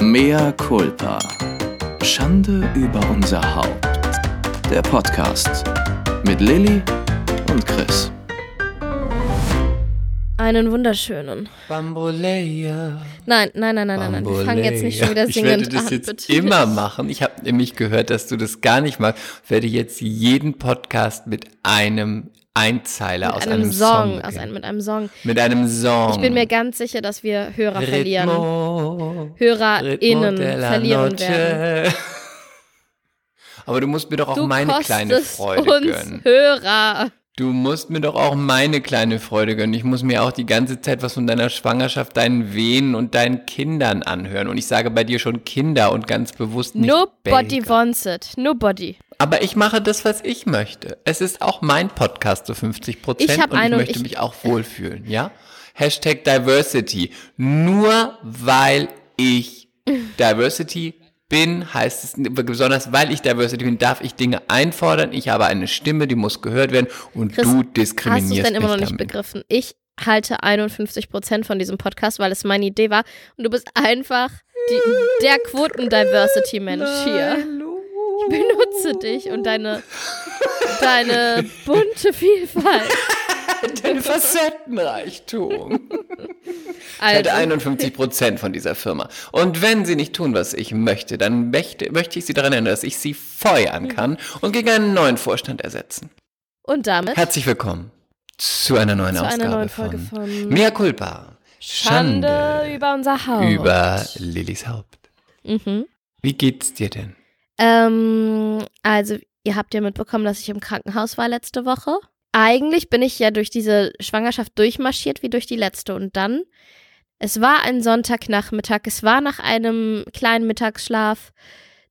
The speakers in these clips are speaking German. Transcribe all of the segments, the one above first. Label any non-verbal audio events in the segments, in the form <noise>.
Mea culpa. Schande über unser Haupt. Der Podcast mit Lilly und Chris. Einen wunderschönen. Bamboleia. Nein, nein, nein, nein, nein, nein. Wir fangen jetzt nicht schon wieder Ich singend werde das an, jetzt bitte. immer machen. Ich habe nämlich gehört, dass du das gar nicht magst. Ich werde jetzt jeden Podcast mit einem Einzeiler aus Mit einem einem Song, Song, aus einem, mit einem Song. mit einem Song. Ich bin mir ganz sicher, dass wir Hörer verlieren. Ritmo, HörerInnen Ritmo della verlieren noche. werden. <laughs> Aber du musst mir doch auch Du meine kleine Freude uns gönnen. Hörer. Du musst mir doch auch meine kleine Freude gönnen. Ich muss mir auch die ganze Zeit was von deiner Schwangerschaft, deinen Wehen und deinen Kindern anhören. Und ich sage bei dir schon Kinder und ganz bewusst nicht Nobody Belgier. wants it. Nobody. Aber ich mache das, was ich möchte. Es ist auch mein Podcast zu 50 Prozent Ich und ich möchte ich- mich auch wohlfühlen, ja? Hashtag Diversity. Nur weil ich Diversity bin, heißt es, besonders weil ich Diversity bin, darf ich Dinge einfordern. Ich habe eine Stimme, die muss gehört werden und Chris, du Hast du diskriminierst es denn immer noch mich nicht damit. begriffen? Ich halte 51 Prozent von diesem Podcast, weil es meine Idee war. Und du bist einfach die, der Quoten-Diversity-Mensch hier. Ich benutze dich und deine, deine bunte Vielfalt. <laughs> Dein Facettenreichtum. Ich Also, hätte 51 Prozent von dieser Firma. Und wenn sie nicht tun, was ich möchte, dann möchte, möchte ich sie daran erinnern, dass ich sie feuern kann und gegen einen neuen Vorstand ersetzen. und damit Herzlich willkommen zu einer neuen zu Ausgabe einer neuen Folge von, von Mea Culpa. Schande über unser Haus. über Lillys Haupt. Mhm. Wie geht's dir denn? Ähm, also, ihr habt ja mitbekommen, dass ich im Krankenhaus war letzte Woche. Eigentlich bin ich ja durch diese Schwangerschaft durchmarschiert wie durch die letzte. Und dann, es war ein Sonntagnachmittag, es war nach einem kleinen Mittagsschlaf,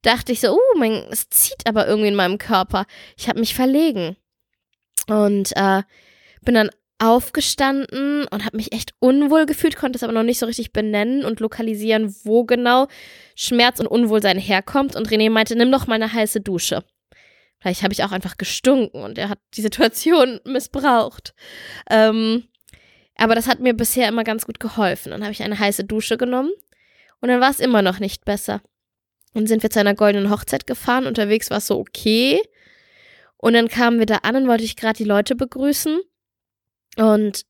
dachte ich so, uh, mein, es zieht aber irgendwie in meinem Körper. Ich habe mich verlegen. Und äh, bin dann aufgestanden und habe mich echt unwohl gefühlt, konnte es aber noch nicht so richtig benennen und lokalisieren, wo genau Schmerz und Unwohlsein herkommt. Und René meinte, nimm doch mal eine heiße Dusche. Vielleicht habe ich auch einfach gestunken und er hat die Situation <laughs> missbraucht. Ähm, aber das hat mir bisher immer ganz gut geholfen. Dann habe ich eine heiße Dusche genommen und dann war es immer noch nicht besser. Dann sind wir zu einer goldenen Hochzeit gefahren. Unterwegs war es so okay. Und dann kamen wir da an und wollte ich gerade die Leute begrüßen. Und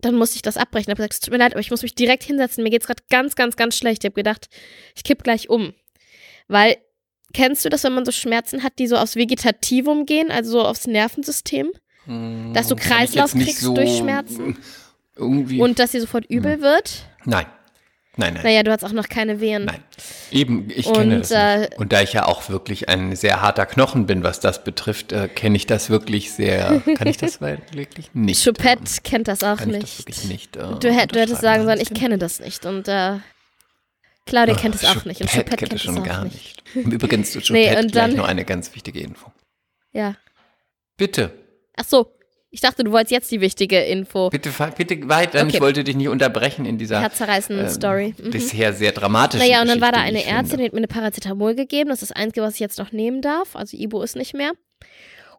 dann musste ich das abbrechen. Ich habe gesagt, es tut mir leid, aber ich muss mich direkt hinsetzen. Mir geht's gerade ganz, ganz, ganz schlecht. Ich habe gedacht, ich kipp gleich um. Weil, kennst du das, wenn man so Schmerzen hat, die so aufs Vegetativum gehen, also so aufs Nervensystem? Dass du Kreislauf kriegst so durch Schmerzen? Irgendwie. Und dass dir sofort übel wird? nein. Nein, nein. Naja, du hast auch noch keine Wehen. Nein. Eben, ich Und, kenne das äh, nicht. Und da ich ja auch wirklich ein sehr harter Knochen bin, was das betrifft, äh, kenne ich das wirklich sehr. <laughs> Kann ich das wirklich nicht? Choupette ähm, kennt das auch kann ich nicht. das wirklich nicht. Äh, Du, hätt, du hättest sagen sollen, ich kenne das nicht. Und äh, Claudia kennt es auch nicht. Und Choupette kennt kennt es schon auch gar nicht. nicht. Übrigens zu <laughs> Nee, Choupette und gleich dann- noch eine ganz wichtige Info. Ja. Bitte, Ach so. Ich dachte, du wolltest jetzt die wichtige Info. bitte, bitte weiter. Okay. Ich wollte dich nicht unterbrechen in dieser Herzzerreißende ähm, Story. Mhm. bisher sehr dramatischen Naja, und dann war da eine Ärztin, die hat mir eine Paracetamol gegeben. Das ist das Einzige, was ich jetzt noch nehmen darf. Also Ibo ist nicht mehr.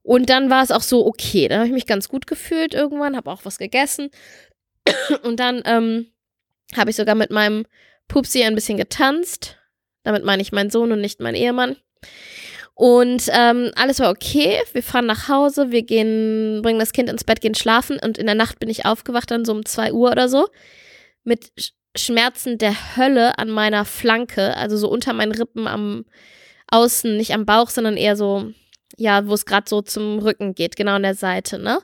Und dann war es auch so okay. Dann habe ich mich ganz gut gefühlt irgendwann, habe auch was gegessen. <clears throat> Und dann ähm, habe ich sogar mit meinem Pupsi ein bisschen getanzt. Damit meine ich meinen Sohn und nicht meinen Ehemann. Und ähm, alles war okay. Wir fahren nach Hause, wir gehen, bringen das Kind ins Bett, gehen schlafen. Und in der Nacht bin ich aufgewacht, dann so um 2 Uhr oder so, mit Sch- Schmerzen der Hölle an meiner Flanke, also so unter meinen Rippen am Außen, nicht am Bauch, sondern eher so, ja, wo es gerade so zum Rücken geht, genau an der Seite, ne?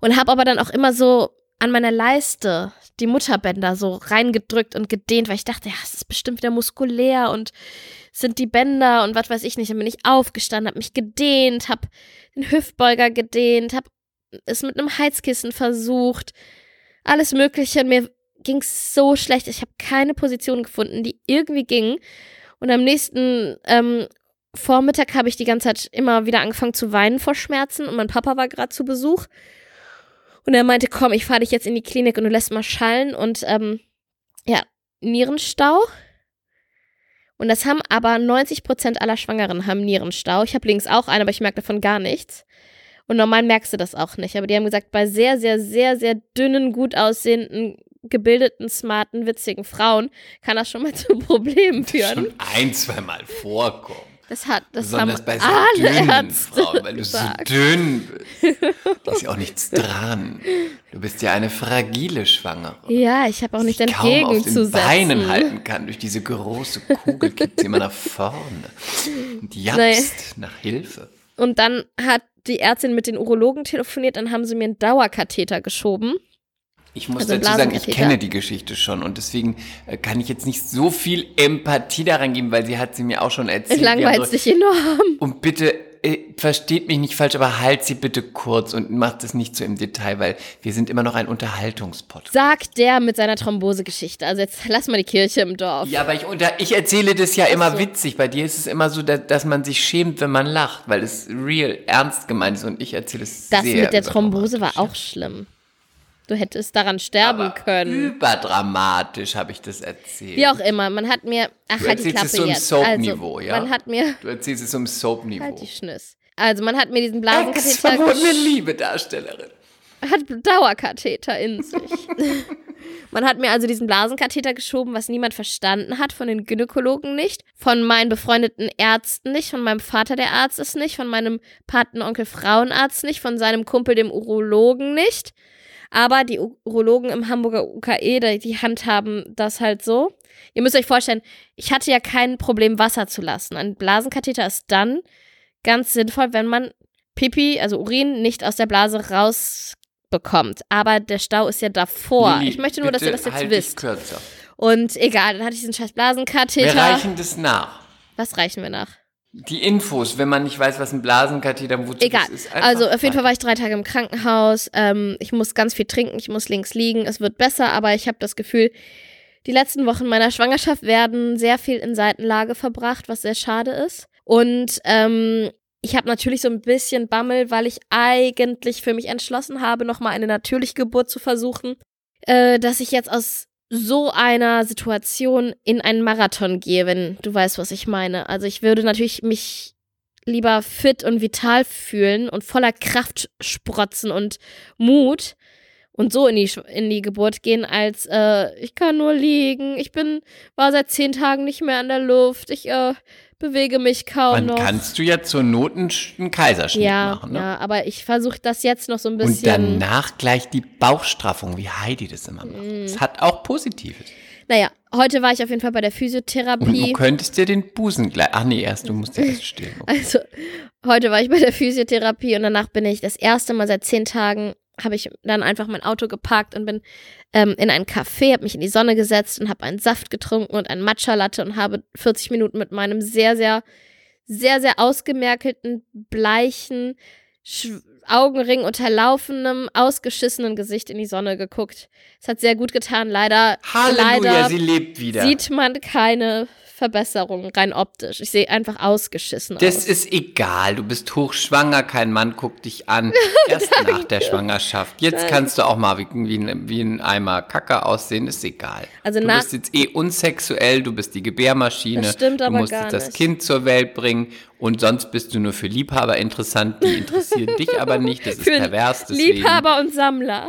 Und habe aber dann auch immer so an meiner Leiste die Mutterbänder so reingedrückt und gedehnt, weil ich dachte, ja, es ist bestimmt wieder muskulär und sind die Bänder und was weiß ich nicht. Dann bin ich aufgestanden, habe mich gedehnt, habe den Hüftbeuger gedehnt, habe es mit einem Heizkissen versucht, alles Mögliche. Und mir ging es so schlecht. Ich habe keine Position gefunden, die irgendwie ging. Und am nächsten ähm, Vormittag habe ich die ganze Zeit immer wieder angefangen zu weinen vor Schmerzen und mein Papa war gerade zu Besuch. Und er meinte, komm, ich fahre dich jetzt in die Klinik und du lässt mal schallen und ähm, ja, Nierenstau. Und das haben aber 90 Prozent aller Schwangeren haben Nierenstau. Ich habe links auch einen, aber ich merke davon gar nichts. Und normal merkst du das auch nicht. Aber die haben gesagt, bei sehr, sehr, sehr, sehr dünnen, gut aussehenden gebildeten, smarten, witzigen Frauen kann das schon mal <laughs> zu Problemen führen. Schon ein, zweimal vorkommen. Das hat, das Besonders haben bei so alle dünnen Ärzte Frauen, weil du gesagt. so dünn <laughs> bist. Da ist ja auch nichts dran. Du bist ja eine fragile Schwangere. Ja, ich habe auch nicht die kaum auf den entgegenzusetzen. Beinen halten kann. Durch diese große Kugel kippt sie immer nach vorne und japst nach Hilfe. Und dann hat die Ärztin mit den Urologen telefoniert, dann haben sie mir einen Dauerkatheter geschoben. Ich muss Also dazu sagen, ich kenne die Geschichte schon und deswegen äh, kann ich jetzt nicht so viel Empathie daran geben, weil sie hat sie mir auch schon erzählt. Es langweilt sich enorm. Und bitte, äh, versteht mich nicht falsch, aber halt sie bitte kurz und macht es nicht so im Detail, weil wir sind immer noch ein Unterhaltungspodcast. Sagt der mit seiner Thrombosegeschichte. Also jetzt lass mal die Kirche im Dorf. Ja, aber ich, unter, ich erzähle das ja immer so. witzig. Bei dir ist es immer so, dass, dass man sich schämt, wenn man lacht, weil es real, ernst gemeint ist und ich erzähle es Das sehr mit der Thrombose war auch schlimm. Du hättest daran sterben Aber können. Überdramatisch habe ich das erzählt. Wie auch immer, man hat mir. Ach, Du halt die erzählst Klappe es so jetzt. Soap-Niveau, also, ja? Man hat mir. Du erzählst es um Soap-Niveau. Halt die Schnüss. Also, man hat mir diesen Blasenkatheter. Ex-verbotene gesch- Liebe, Darstellerin. hat Dauerkatheter in sich. <laughs> Man hat mir also diesen Blasenkatheter geschoben, was niemand verstanden hat, von den Gynäkologen nicht, von meinen befreundeten Ärzten nicht, von meinem Vater, der Arzt ist nicht, von meinem Patenonkel Frauenarzt nicht, von seinem Kumpel, dem Urologen nicht. Aber die Urologen im Hamburger UKE, die- die handhaben das halt so. Ihr müsst euch vorstellen, ich hatte ja kein Problem, Wasser zu lassen. Ein Blasenkatheter ist dann ganz sinnvoll, wenn man Pipi, also Urin, nicht aus der Blase rausbekommt. Aber der Stau ist ja davor. Lili, ich möchte nur, dass ihr das jetzt halt wisst. kürzer. Und egal, dann hatte ich diesen scheiß Wir Blasenkatheter. reichen das nach. Was reichen wir nach? Die Infos, wenn man nicht weiß, was ein Blasenkatheter wozu Egal. ist. einfach Also auf jeden Fall war ich drei Tage im Krankenhaus. Ähm, ich muss ganz viel trinken, ich muss links liegen. Es wird besser, aber ich habe das Gefühl, die letzten Wochen meiner Schwangerschaft werden sehr viel in Seitenlage verbracht, was sehr schade ist. Und ähm, ich habe natürlich so ein bisschen Bammel, weil ich eigentlich für mich entschlossen habe, nochmal eine natürliche Geburt zu versuchen, äh, dass ich jetzt aus so einer Situation in einen Marathon gehe, wenn du weißt, was ich meine. Also ich würde natürlich mich lieber fit und vital fühlen und voller Kraft sprotzen und Mut und so in die, in die Geburt gehen, als äh, ich kann nur liegen, ich bin, war seit zehn Tagen nicht mehr an der Luft, ich äh, bewege mich kaum Dann noch. kannst du ja zur Not einen, Sch- einen Kaiserschnitt ja, machen. Ne? ja, aber ich versuche das jetzt noch so ein Und bisschen. danach gleich die Bauchstraffung, wie Heidi das immer macht. Mm. Das hat auch Positives. Naja, heute war ich auf jeden Fall bei der Und du Physiotherapie. könntest dir den Busen gleich. Ach nee, erst du musst ja erst stillen. Okay. <laughs> Also, heute war ich bei der Physiotherapie und danach bin ich das erste Mal seit zehn Tagen, habe ich dann einfach mein Auto geparkt und bin ähm, in ein Café, habe mich in die Sonne gesetzt und habe einen Saft getrunken und einen Matcha-Latte und habe 40 Minuten mit meinem sehr, sehr, sehr, sehr ausgemerkelten, bleichen, Augenring unterlaufenem, ausgeschissenen Gesicht in die Sonne geguckt. Es hat sehr gut getan. Leider, Halleluja, leider sie lebt wieder. sieht man keine Verbesserung rein optisch. Ich sehe einfach ausgeschissen das aus. ist egal. Du bist hochschwanger, kein Mann guckt dich an. <laughs> Erst nach der Schwangerschaft. Jetzt kannst du auch mal wie, wie, ein, wie ein Eimer Kacke aussehen, ist egal. Also du bist jetzt eh unsexuell, du bist die Gebärmaschine. Das stimmt du aber musst gar jetzt das nicht. Kind zur Welt bringen und sonst bist du nur für Liebhaber interessant. Die <laughs> interessieren dich aber nicht. Das ist pervers. Deswegen. Liebhaber und Sammler.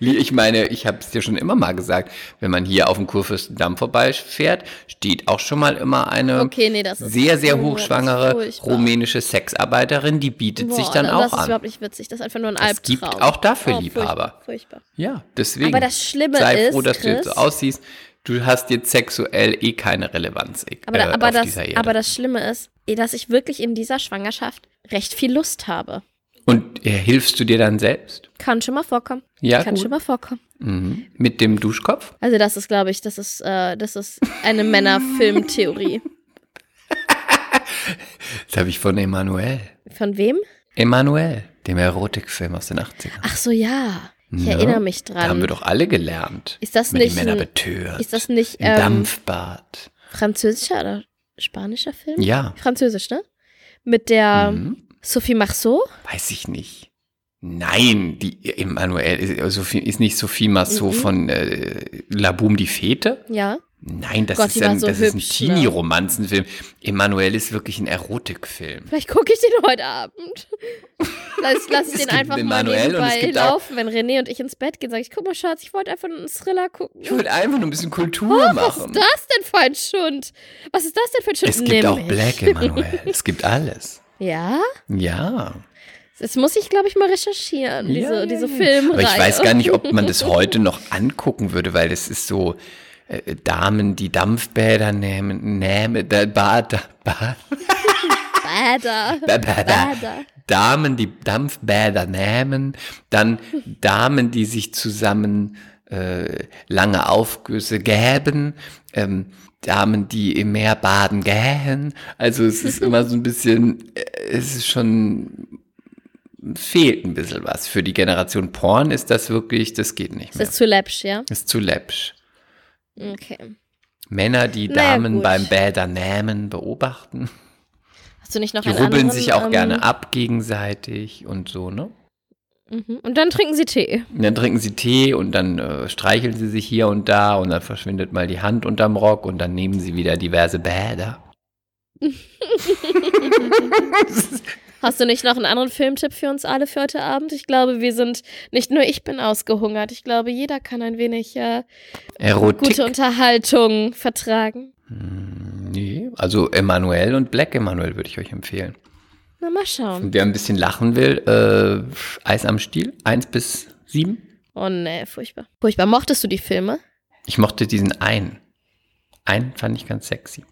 Ich meine, ich habe es dir schon immer mal gesagt, wenn man hier auf dem Kurfürstendamm vorbeifährt, steht auch schon mal immer eine Okay, nee, das sehr, sehr das hochschwangere rumänische Sexarbeiterin, die bietet sich Boah, dann das auch ist an. überhaupt nicht witzig. Das ist einfach nur ein Es Albtraum. gibt auch dafür Oh, Liebhaber. Furchtbar, furchtbar. Ja, deswegen. Aber das Schlimme sei ist, froh, dass du jetzt so Chris- aussiehst. Du hast jetzt sexuell eh keine Relevanz äh, Aber, da, aber, das, aber das Schlimme ist, eh, dass ich wirklich in dieser Schwangerschaft recht viel Lust habe. Und äh, hilfst du dir dann selbst? Kann schon mal vorkommen. Ja, Kann gut. schon mal vorkommen. Mhm. Mit dem Duschkopf? Also das ist, glaube ich, das ist, äh, das ist eine Männerfilmtheorie. <laughs> Das habe ich von Emanuel. Von wem? Emanuel, dem Erotikfilm aus den 80ern. Ach so, ja. Ich Ja, erinnere mich Da haben dran. wir doch alle gelernt. Ist das nicht die Männer ein- betört. ist das nicht, ähm, Dampfbad. Französischer oder spanischer Film? Ja. Französisch, ne? Mit der Mhm. Sophie Marceau? Weiß ich nicht. Nein, die Emanuel ist, Sophie, ist nicht Sophie Massot Mhm. von äh, La Boum die Fete? Ja. Nein, das Gott, ist ein, so das ist ein hübsch, ne? Teenie-Romanzenfilm. Emanuel ist wirklich ein Erotikfilm. Vielleicht gucke ich den heute Abend. Lass, lass <laughs> ich den einfach mal und es nebenbei auch- laufen, wenn René und ich ins Bett gehen. Sag ich, guck mal, Schatz, ich wollte einfach nur einen Thriller gucken. Ich wollte einfach nur ein bisschen Kultur Oh, was machen. ist das denn für ein Schund? Was ist das denn für ein Schund? Es gibt auch Nimm Black, mich. Emanuel. Es gibt <laughs> alles. Ja? Ja. Das muss ich, glaube ich, mal recherchieren, diese, ja, diese ja. Filmreihe. Aber ich weiß gar nicht, ob man das <laughs> heute noch angucken würde, weil das ist so äh, Damen, die Dampfbäder nehmen, nehmen, da, Bad, Bader. Ba- <laughs> ba- ba- Bader. Damen, die Dampfbäder nehmen, dann Damen, die sich zusammen äh, lange Aufgüsse gäben, ähm, Damen, die im Meer baden gähen. Also es ist immer so ein bisschen, äh, es ist schon, fehlt ein bisschen was. Für die Generation Porn ist das wirklich, das geht nicht Das mehr. ist zu läppsch, ja? Ist zu läppsch. Okay. Männer, die Naja, Damen gut. beim Bädernehmen beobachten. Hast du nicht noch Die rubbeln anderen, sich auch ähm, gerne ab gegenseitig und so, ne? Mhm. Und dann trinken sie Tee. Und dann trinken sie Tee und dann äh, streicheln sie sich hier und da und dann verschwindet mal die Hand unterm Rock und dann nehmen sie wieder diverse Bäder. <laughs> Hast du nicht noch einen anderen Filmtipp für uns alle für heute Abend? Ich glaube, wir sind, nicht nur ich bin ausgehungert. Ich glaube, jeder kann ein wenig äh, gute Unterhaltung vertragen. Nee, also Emanuel und Black Emanuel würde ich euch empfehlen. Na, mal schauen. Wer ein bisschen lachen will, äh, Eis am Stiel, 1 bis 7. Oh nee, furchtbar. Furchtbar. Mochtest du die Filme? Ich mochte diesen einen. Einen fand ich ganz sexy.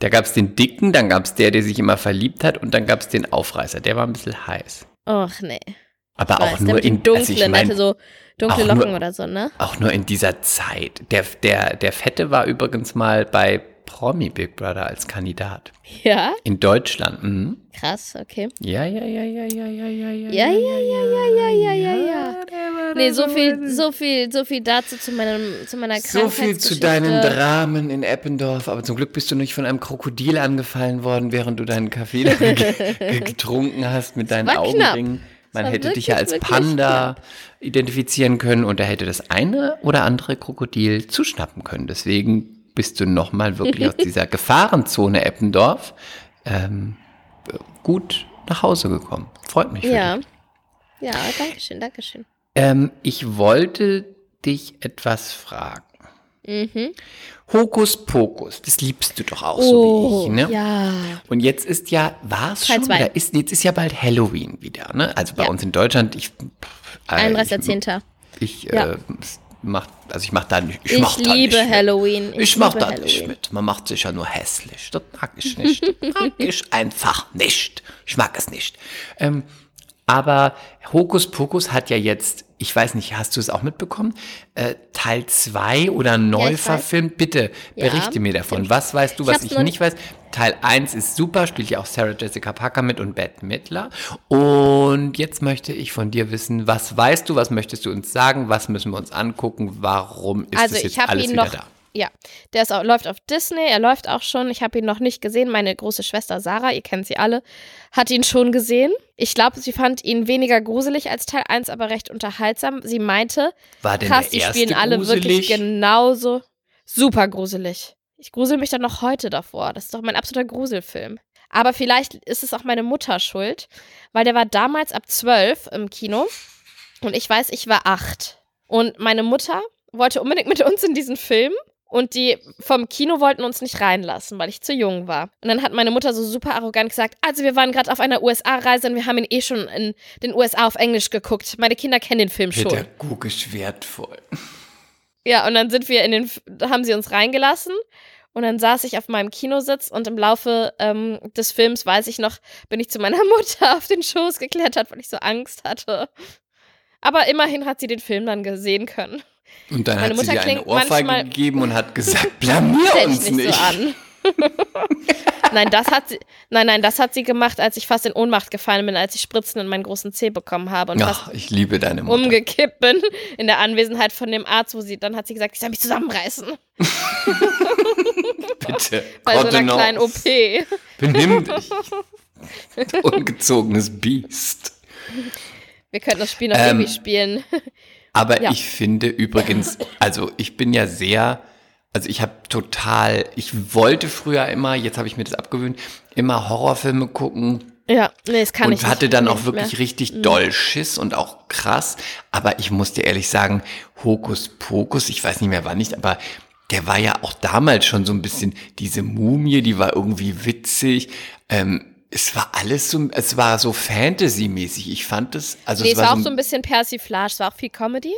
Da gab es den Dicken, dann gab es der, der sich immer verliebt hat und dann gab es den Aufreißer. Der war ein bisschen heiß. Och nee. Aber Ich auch weiß, nur in, dunklen, also ich mein, hatte so dunkle auch nur- Locken oder so, ne? Auch nur in dieser Zeit. Der, der, der Fette war übrigens mal bei Promi Big Brother als Kandidat. Ja, In Deutschland. Mhm. krass, okay. Ja, ja, ja, ja, ja, ja, ja, ja. Ja, ja, ja, ja, ja, ja, ja, ja. Nee, da so viel, so viel, so viel dazu zu meinem, zu meiner So viel zu deinen. Dramen in Eppendorf, aber zum Glück bist du nicht von einem Krokodil angefallen worden, während du deinen Kaffee da ge- ge- getrunken hast mit deinen war knapp. Augenringen. Man hätte dich ja als wirklich, wirklich Panda identifizieren können und er hätte das eine oder andere Krokodil zuschnappen können. Deswegen bist du nochmal wirklich aus dieser <laughs> Gefahrenzone Eppendorf ähm, gut nach Hause gekommen. Freut mich für Ja. dich. Ja, danke schön, danke schön. Ähm, ich wollte dich etwas fragen. Mhm. Hokus Pokus, das liebst du doch auch so wie ich, ne? Oh, ja. Und jetzt ist ja, war es schon, zwei. oder ist, jetzt ist ja bald Halloween wieder, ne? Also bei Ja. uns in Deutschland, ich, äh, 31.10. ich, ich Ja. äh, mach, also ich mach da nicht, ich, Ich, mach da liebe nicht Halloween. Mit. Ich, mach liebe da Halloween. nicht mit. Man macht sich ja nur hässlich. Das mag ich nicht. Das mag <laughs> ich einfach nicht. Ich mag es nicht. Ähm, aber Hokus Pokus hat ja jetzt, ich weiß nicht, hast du es auch mitbekommen? Äh, Teil 2 oder neu weiß. verfilmt? Bitte Ja. berichte mir davon. Was weißt du, Ich was ich noch nicht weiß? Teil 1 ist super, spielt ja auch Sarah Jessica Parker mit und Bette Midler. Und jetzt möchte ich von dir wissen, was weißt du, was möchtest du uns sagen, was müssen wir uns angucken, warum ist Also das jetzt ich alles ihn wieder noch, da? Ja, der ist auch, läuft auf Disney, er läuft auch schon. Ich habe ihn noch nicht gesehen. Meine große Schwester Sarah, ihr kennt sie alle, hat ihn schon gesehen. Ich glaube, sie fand ihn weniger gruselig als Teil 1, aber recht unterhaltsam. Sie meinte, War denn krass, der die spielen alle gruselig? wirklich genauso super gruselig. Ich grusel mich dann noch heute davor. Das ist doch mein absoluter Gruselfilm. Aber vielleicht ist es auch meine Mutter schuld, weil der war damals ab 12 im Kino und ich weiß, ich war 8. Und meine Mutter wollte unbedingt mit uns in diesen Film und die vom Kino wollten uns nicht reinlassen, weil ich zu jung war. Und dann hat meine Mutter so super arrogant gesagt, also wir waren gerade auf einer USA-Reise und wir haben ihn eh schon in den USA auf Englisch geguckt. Meine Kinder kennen den Film schon. Pädagogisch wertvoll. Ja, und dann sind wir in den, haben sie uns reingelassen. Und dann saß ich auf meinem Kinositz und im Laufe ähm, des Films, weiß ich noch, bin ich zu meiner <laughs> Mutter auf den Schoß geklettert, weil ich so Angst hatte. Aber immerhin hat sie den Film dann gesehen können. Und dann Meine hat sie Mutter dir eine Ohrfeige gegeben und hat gesagt, <laughs> blamier uns nicht, so an. <laughs> nein, das hat sie, nein, nein, das hat sie gemacht, als ich fast in Ohnmacht gefallen bin, als ich Spritzen in meinen großen Zeh bekommen habe und fast Ach, ich liebe deine Mutter. umgekippt bin in der Anwesenheit von dem Arzt, wo sie, dann hat sie gesagt, ich soll mich zusammenreißen. <laughs> Bitte. Bei so einer kleinen OP. Benimm dich. Du Ungezogenes Biest. Wir könnten das Spiel noch Ähm, ewig spielen. Aber Ja. ich finde übrigens, also ich bin ja sehr Also ich habe total, ich wollte früher immer, jetzt habe ich mir das abgewöhnt, immer Horrorfilme gucken. Ja, nee, das kann und ich nicht. hatte dann Nee, auch nicht wirklich mehr. richtig doll Schiss und auch krass. Aber ich muss dir ehrlich sagen, Hokus Pokus, ich weiß nicht mehr wann nicht, aber der war ja auch damals schon so ein bisschen, diese Mumie, die war irgendwie witzig. Ähm, es war alles so, es war so Fantasy-mäßig. Ich fand es, also Nee, es es war auch so ein bisschen Persiflage, es war auch viel Comedy.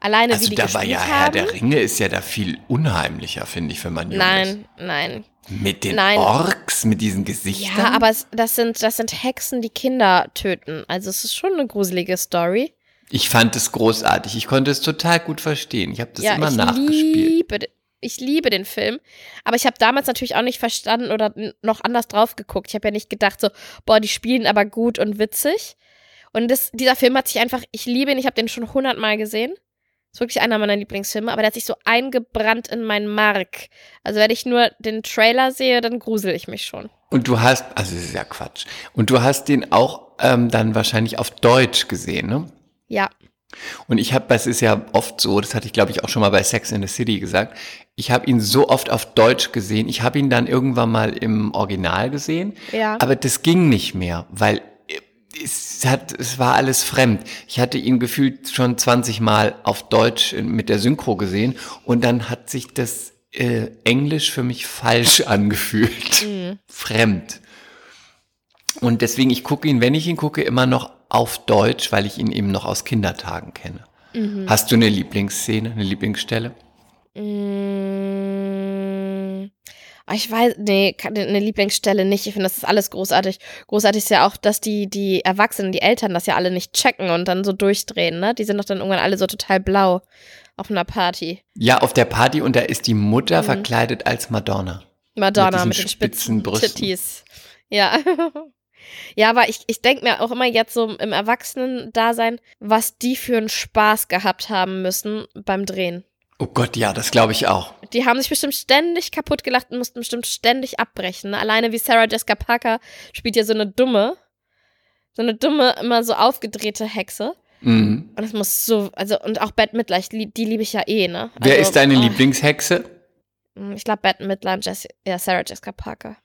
Alleine also wie die da war ja Herr haben. der Ringe ist ja da viel unheimlicher, finde ich, wenn man jung ist. Nein, nein. Mit den Nein. Orks, mit diesen Gesichtern. Ja, aber es, das, sind, das sind Hexen, die Kinder töten. Also es ist schon eine gruselige Story. ich fand es großartig. Ich konnte es total gut verstehen. Ich habe das ja, immer ich nachgespielt. liebe, ich liebe den Film. Aber ich habe damals natürlich auch nicht verstanden oder noch anders drauf geguckt. Ich habe ja nicht gedacht so, boah, die spielen aber gut und witzig. Und das, dieser Film hat sich einfach, ich liebe ihn, ich habe den schon hundertmal gesehen. Ist wirklich einer meiner Lieblingsfilme, aber der hat sich so eingebrannt in meinen Mark. Also wenn ich nur den Trailer sehe, dann grusel ich mich schon. Und du hast, also das ist ja Quatsch. Und du hast den auch ähm, dann wahrscheinlich auf Deutsch gesehen, ne? Ja. Und ich habe, es ist ja oft so, das hatte ich glaube ich auch schon mal bei Sex in the City gesagt, ich habe ihn so oft auf Deutsch gesehen. Ich habe ihn dann irgendwann mal im Original gesehen, Ja. aber das ging nicht mehr, weil es hat, es war alles fremd. Ich hatte ihn gefühlt schon 20 Mal auf Deutsch mit der Synchro gesehen und dann hat sich das äh, Englisch für mich falsch <laughs> angefühlt, fremd. Und deswegen, ich gucke ihn, wenn ich ihn gucke, immer noch auf Deutsch, weil ich ihn eben noch aus Kindertagen kenne. Hast du eine Lieblingsszene, eine Lieblingsstelle? Mm, ah, Ich weiß, nee, eine Lieblingsstelle nicht. Ich finde, das ist alles großartig. Großartig ist ja auch, dass die, die Erwachsenen, die Eltern das ja alle nicht checken und dann so durchdrehen, ne? Die sind doch dann irgendwann alle so total blau auf einer Party. Ja, auf der Party und da ist die Mutter verkleidet als Madonna. Madonna Mit mit, den spitzen spitzen Brüsten. Titties. Ja. <laughs> Ja, aber ich, ich denke mir auch immer jetzt so im Erwachsenen-Dasein, was die für einen Spaß gehabt haben müssen beim Drehen. Oh Gott, ja, das glaube ich auch. Die haben sich bestimmt ständig kaputt gelacht und mussten bestimmt ständig abbrechen. ne? Alleine wie Sarah Jessica Parker spielt ja so eine dumme, so eine dumme, immer so aufgedrehte Hexe. Mhm. Und es muss so, also, und auch Bette Midler, lieb, die liebe ich ja eh, ne? Wer also, ist deine oh, Lieblingshexe? Ich glaube Bette Midler und Jessi, ja, Sarah Jessica Parker.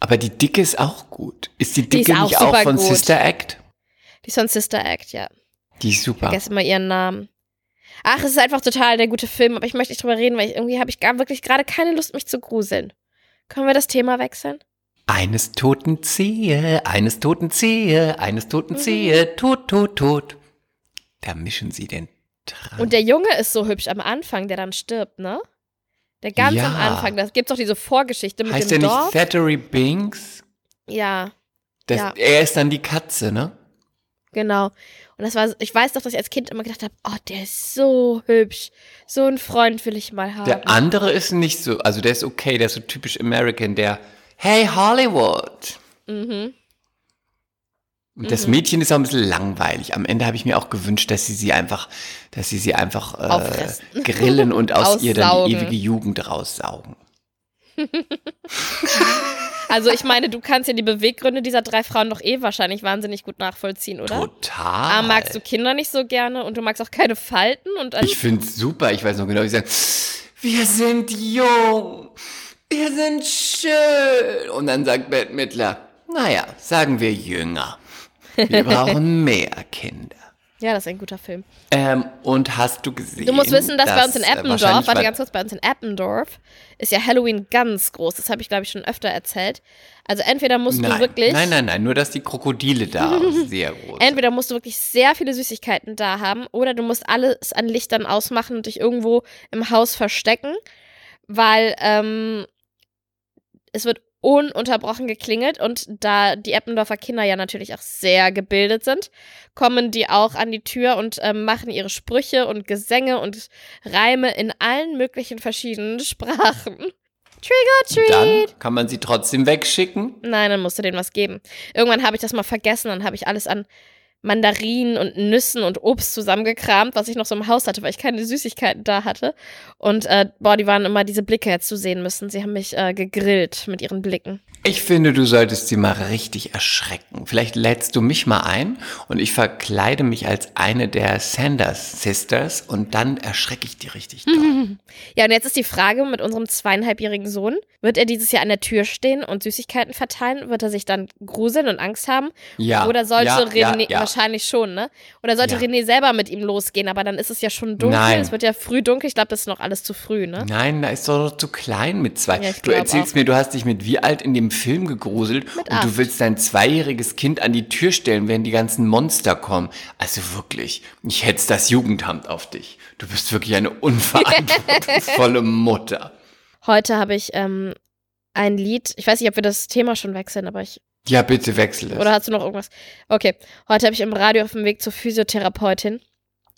Aber die Dicke ist auch gut. Ist die Die ist Dicke auch nicht auch von gut. Sister Act? Die ist von Sister Act, ja. Die ist super. vergesse immer ihren Namen. Ach, es ist einfach total der gute Film, aber ich möchte nicht drüber reden, weil ich, irgendwie habe ich gar, wirklich gerade keine Lust, mich zu gruseln. Können wir das Thema wechseln? Eines toten Zehe, eines toten Zehe, eines toten Mhm. Zehe, tot, tot, tot. Da mischen sie den Trank. Und der Junge ist so hübsch am Anfang, der dann stirbt, ne? Der ganz Ja. am Anfang, da gibt's doch diese Vorgeschichte mit heißt dem der nicht Dorf. Thackeray Binks? Ja, Das, Ja. Er ist dann die Katze, ne? genau. Und das war, ich weiß doch, dass ich als Kind immer gedacht habe, oh, der ist so hübsch. So einen Freund will ich mal haben. Der andere ist nicht so, also der ist okay, der ist so typisch American, der Hey Hollywood. mhm. Und das Mädchen ist auch ein bisschen langweilig. Am Ende habe ich mir auch gewünscht, dass sie sie einfach, dass sie sie einfach äh, <laughs> grillen und aus ihr dann die ewige Jugend raussaugen. <laughs> Also ich meine, du kannst ja die Beweggründe dieser drei Frauen doch eh wahrscheinlich wahnsinnig gut nachvollziehen, oder? Total. Ah, magst du Kinder nicht so gerne und du magst auch keine Falten und also, Ich finde es super. Ich weiß noch genau, ich sage, wir sind jung, wir sind schön. Und dann sagt Bette Midler, naja, sagen wir jünger. Wir <laughs> brauchen mehr Kinder. ja, das ist ein guter Film. Ähm, und hast du gesehen? Du musst wissen, dass bei uns in äh, Eppendorf, warte war- ganz kurz, bei uns in Eppendorf ist ja Halloween ganz groß. Das habe ich, glaube ich, schon öfter erzählt. Also entweder musst nein, du wirklich, Nein, nein, nein, nur dass die Krokodile da <laughs> sehr groß sind. entweder musst du wirklich sehr viele Süßigkeiten da haben oder du musst alles an Lichtern ausmachen und dich irgendwo im Haus verstecken, weil ähm, es wird ununterbrochen geklingelt und da die Eppendorfer Kinder ja natürlich auch sehr gebildet sind, kommen die auch an die Tür und ähm, machen ihre Sprüche und Gesänge und Reime in allen möglichen verschiedenen <laughs> Sprachen. Trick or Und treat! Dann kann man sie trotzdem wegschicken. Nein, dann musst du denen was geben. Irgendwann habe ich das mal vergessen, dann habe ich alles an Mandarinen und Nüssen und Obst zusammengekramt, was ich noch so im Haus hatte, weil ich keine Süßigkeiten da hatte. Und äh, boah, die waren immer diese Blicke jetzt zu sehen müssen. Sie haben mich äh, gegrillt mit ihren Blicken. Ich finde, du solltest sie mal richtig erschrecken. Vielleicht lädst du mich mal ein und ich verkleide mich als eine der Sanders Sisters und dann erschrecke ich die richtig doll. <laughs> Ja, und jetzt ist die Frage mit unserem zweieinhalbjährigen Sohn. Wird er dieses Jahr an der Tür stehen und Süßigkeiten verteilen? Wird er sich dann gruseln und Angst haben? Ja. Oder sollte ja, René, ja, ja. Wahrscheinlich schon, ne? Oder sollte Ja. René selber mit ihm losgehen? Aber dann ist es ja schon dunkel. Nein. Es wird ja früh dunkel. Ich glaube, das ist noch alles zu früh, ne? Nein, da ist doch noch zu klein mit zwei. Ja, du erzählst auch. mir, du hast dich mit wie alt in dem Film gegruselt und acht. du willst dein zweijähriges Kind an die Tür stellen, wenn die ganzen Monster kommen. Also wirklich, ich hetze das Jugendamt auf dich. Du bist wirklich eine <laughs> unverantwortungsvolle Mutter. Heute habe ich ähm, ein Lied. Ich weiß nicht, ob wir das Thema schon wechseln, aber ich. Ja, bitte wechsel es. Oder hast du noch irgendwas? Okay. Heute habe ich im Radio auf dem Weg zur Physiotherapeutin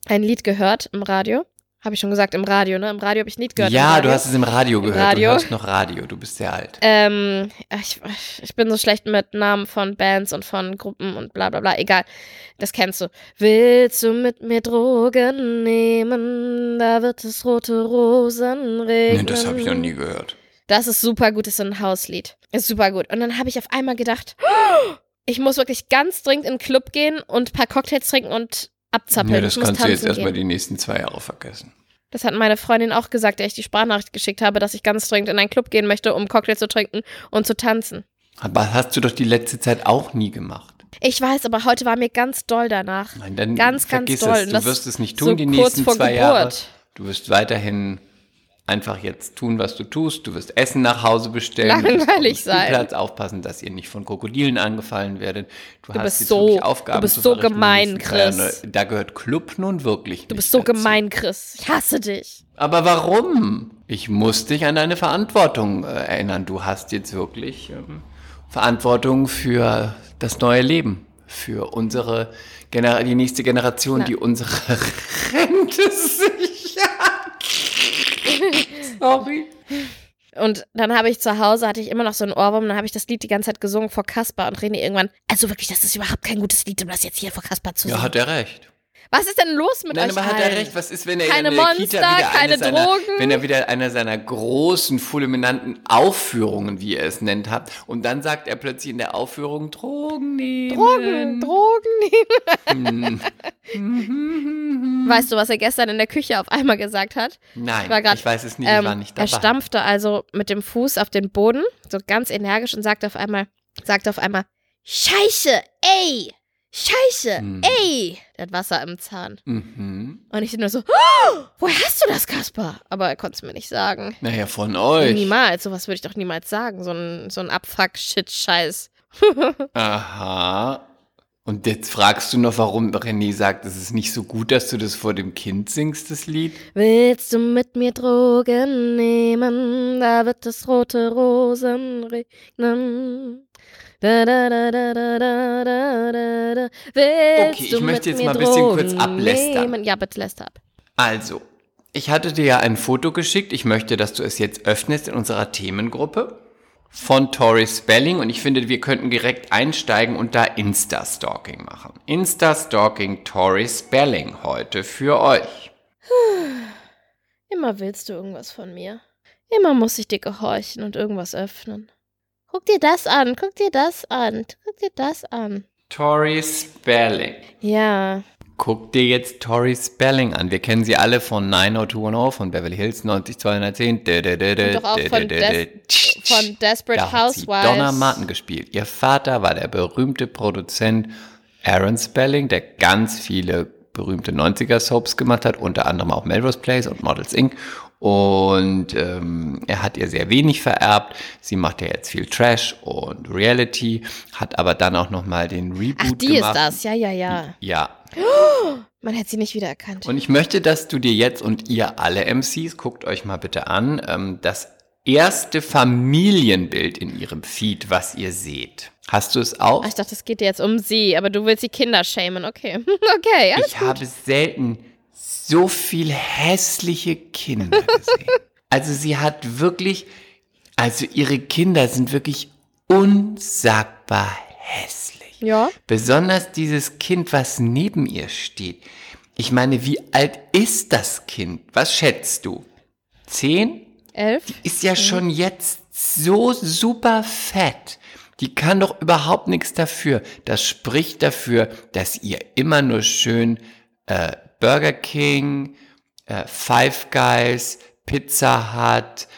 ein Lied gehört im Radio. Habe ich schon gesagt, im Radio, ne? Im Radio habe ich ein Lied gehört. im ja, du hast es im Radio gehört. Radio. Du hörst noch Radio, du bist sehr alt. Ähm, ich, ich bin so schlecht mit Namen von Bands und von Gruppen und bla bla bla. Egal. Das kennst du. Willst du mit mir Drogen nehmen? Da wird es rote Rosen regnen. Nee, das habe ich noch nie gehört. Das ist super gut, das ist so ein Hauslied. Ist super gut. Und dann habe ich auf einmal gedacht, <gasps> ich muss wirklich ganz dringend in den Club gehen und ein paar Cocktails trinken und abzappeln. Nee, das ich kannst du jetzt erstmal die nächsten zwei Jahre vergessen. Das hat meine Freundin auch gesagt, der ich die Sprachnachricht geschickt habe, dass ich ganz dringend in einen Club gehen möchte, um Cocktails zu trinken und zu tanzen. Aber hast du doch die letzte Zeit auch nie gemacht. Ich weiß, aber heute war mir ganz doll danach. Nein, dann Ganz, ganz doll. es. Du das wirst es nicht so tun die kurz nächsten zwei Geburt. Jahre. Du wirst weiterhin einfach jetzt tun, was du tust. Du wirst Essen nach Hause bestellen. du Langweilig dem sein. Spielplatz aufpassen, dass ihr nicht von Krokodilen angefallen werdet. Du, hast bist jetzt so- wirklich du Aufgaben bist so gemein. Chris. Da gehört Club nun wirklich nicht Du bist so dazu. gemein, Chris. Ich hasse dich. Aber warum? Ich muss dich an deine Verantwortung äh, erinnern. Du hast jetzt wirklich ähm, Verantwortung für das neue Leben, für unsere Gener die nächste Generation, Na. die unsere <laughs> Rente sichert. <laughs> Sorry. Und dann habe ich zu Hause, hatte ich immer noch so einen Ohrwurm, dann habe ich das Lied die ganze Zeit gesungen vor Kaspar und René irgendwann, also wirklich, das ist überhaupt kein gutes Lied, um das jetzt hier vor Kaspar zu Ja, singen. hat er recht. Was ist denn los mit Nein, euch aber hat er recht. Was ist, wenn er Keine in der Monster, Kita wieder keine eine seiner, Drogen. wenn er wieder einer seiner großen, fulminanten Aufführungen, wie er es nennt, hat, und dann sagt er plötzlich in der Aufführung Drogen nehmen. Drogen, Drogen. Hm. <laughs> weißt du, was er gestern in der Küche auf einmal gesagt hat? Nein, Ich grad, ich weiß es nicht, Ähm, ich war nicht er dabei. stampfte also mit dem Fuß auf den Boden, so ganz energisch und sagte auf einmal, sagte auf einmal, Scheiße, ey, Scheiße, Hm. ey. Der hat Wasser im Zahn. Mhm. Und ich nur so, oh, woher hast du das, Kaspar? Aber er konnte es mir nicht sagen. Naja, von euch. Niemals, sowas würde ich doch niemals sagen. So ein, so ein Abfuck-Shit-Scheiß. <laughs> Aha. Und jetzt fragst du noch, warum René sagt, es ist nicht so gut, dass du das vor dem Kind singst, das Lied. Willst du mit mir Drogen nehmen? Da wird es rote Rosen regnen. Da, da, da, da, da, da, da, da. Willst okay, ich möchte jetzt mal ein bisschen Drogen kurz ablästern. Nehmen? Ja, bitte lässt ab. Also, ich hatte dir ja ein Foto geschickt. Ich möchte, dass du es jetzt öffnest in unserer Themengruppe von Tori Spelling und ich finde, wir könnten direkt einsteigen und da Insta-Stalking machen. Insta-Stalking Tori Spelling heute für euch. <sighs> Immer willst du irgendwas von mir. Immer muss ich dir gehorchen und irgendwas öffnen. Guck dir das an, guck dir das an, guck dir das an. Tori Spelling. Ja, Guck dir jetzt Tori Spelling an. Wir kennen sie alle von 90210, von Beverly Hills 90210. Und doch auch von Des- von Desperate da hat sie Housewives. Donna Martin gespielt. Ihr Vater war der berühmte Produzent Aaron Spelling, der ganz viele berühmte 90er-Soaps gemacht hat, unter anderem auch Melrose Place und Models Inc. Und ähm, er hat ihr sehr wenig vererbt. Sie macht ja jetzt viel Trash und Reality, hat aber dann auch nochmal den Reboot ach, die gemacht. ist das. Ja, ja, ja. Ja, <gasps> Man hätte sie nicht wiedererkannt. und ich möchte, dass du dir jetzt und ihr alle MCs, guckt euch mal bitte an, ähm, das erste Familienbild in ihrem Feed, was ihr seht. Hast du es auch? Ach, ich dachte, es geht dir jetzt um sie, aber du willst die Kinder schämen. Okay. <laughs> okay, alles Ich habe selten so viel hässliche Kinder gesehen. <laughs> also sie hat wirklich, also ihre Kinder sind wirklich unsagbar hässlich. Ja. Besonders dieses Kind, was neben ihr steht. Ich meine, wie alt ist das Kind? Was schätzt du? Zehn? Elf? Ist ja schon jetzt so super fett. Die kann doch überhaupt nichts dafür. Das spricht dafür, dass ihr immer nur schön äh, Burger King, äh, Five Guys, Pizza Hut,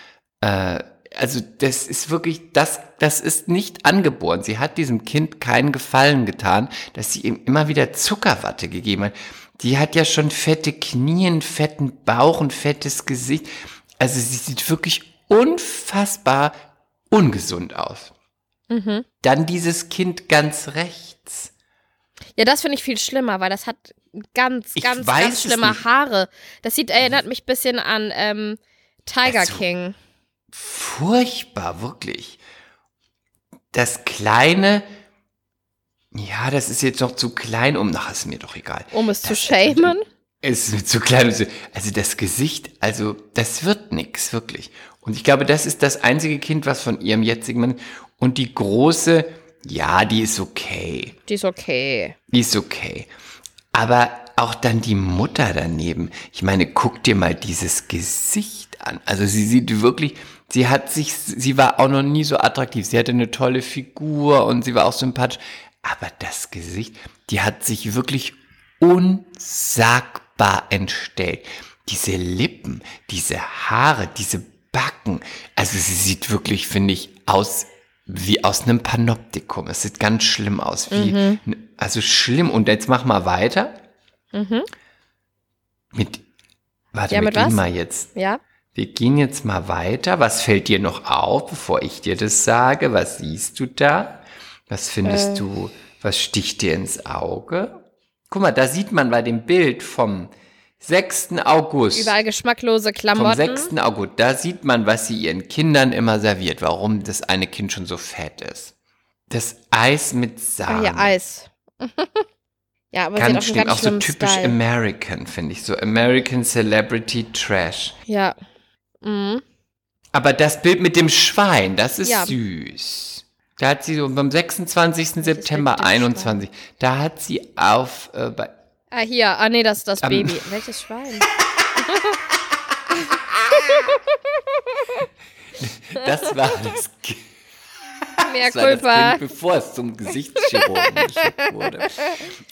äh, also das ist wirklich, das, das ist nicht angeboren. Sie hat diesem Kind keinen Gefallen getan, dass sie ihm immer wieder Zuckerwatte gegeben hat. Die hat ja schon fette Knie, einen fetten Bauch, ein fettes Gesicht. Also sie sieht wirklich unfassbar ungesund aus. Mhm. Dann dieses Kind ganz rechts. Ja, das finde ich viel schlimmer, weil das hat ganz, Ich ganz, ganz schlimme nicht. Haare. Das sieht, erinnert mich ein bisschen an ähm, Tiger Also, King. Furchtbar, wirklich. Das kleine, ja, das ist jetzt noch zu klein, um, ach, ist mir doch egal. Um es zu das- shamen. Es ist zu klein. Also das Gesicht, also das wird nix, wirklich. Und ich glaube, das ist das einzige Kind, was von ihrem jetzigen Mann. Und die große, ja, die ist okay. Die ist okay. Die ist okay. Aber auch dann die Mutter daneben. Ich meine, guck dir mal dieses Gesicht an. Also sie sieht wirklich, sie hat sich, sie war auch noch nie so attraktiv. Sie hatte eine tolle Figur und sie war auch sympathisch. Aber das Gesicht, die hat sich wirklich unsagbar entstellt. Diese Lippen, diese Haare, diese Backen. Also sie sieht wirklich, finde ich, aus wie aus einem Panoptikum. Es sieht ganz schlimm aus. Wie, Also schlimm. Und jetzt mach mal weiter. Mhm. Mit, warte, Ja, wir gehen was? mal jetzt. Ja. Wir gehen jetzt mal weiter. Was fällt dir noch auf, bevor ich dir das sage? Was siehst du da? Was findest Äh. du? Was sticht dir ins Auge? Guck mal, da sieht man bei dem Bild vom 6. August. Überall geschmacklose Vom Klamotten. 6. August, da sieht man, was sie ihren Kindern immer serviert, warum das eine Kind schon so fett ist. Das Eis mit Ah, Samen. hier Eis. <laughs> ja, aber sie ganz hat auch ganz auch so typisch Style. American, finde ich. So American Celebrity Trash. Ja. Mhm. Aber das Bild mit dem Schwein, das ist Ja. süß. Da hat sie so am 26. September mit dem 21, da hat sie auf, äh, bei, Ah, hier. Ah, nee, das ist das Am- Baby. Welches Schwein? <laughs> das war das, Ki- Mehr das, war das. Kind, bevor es zum Gesichtschirurgen <laughs> geschickt wurde.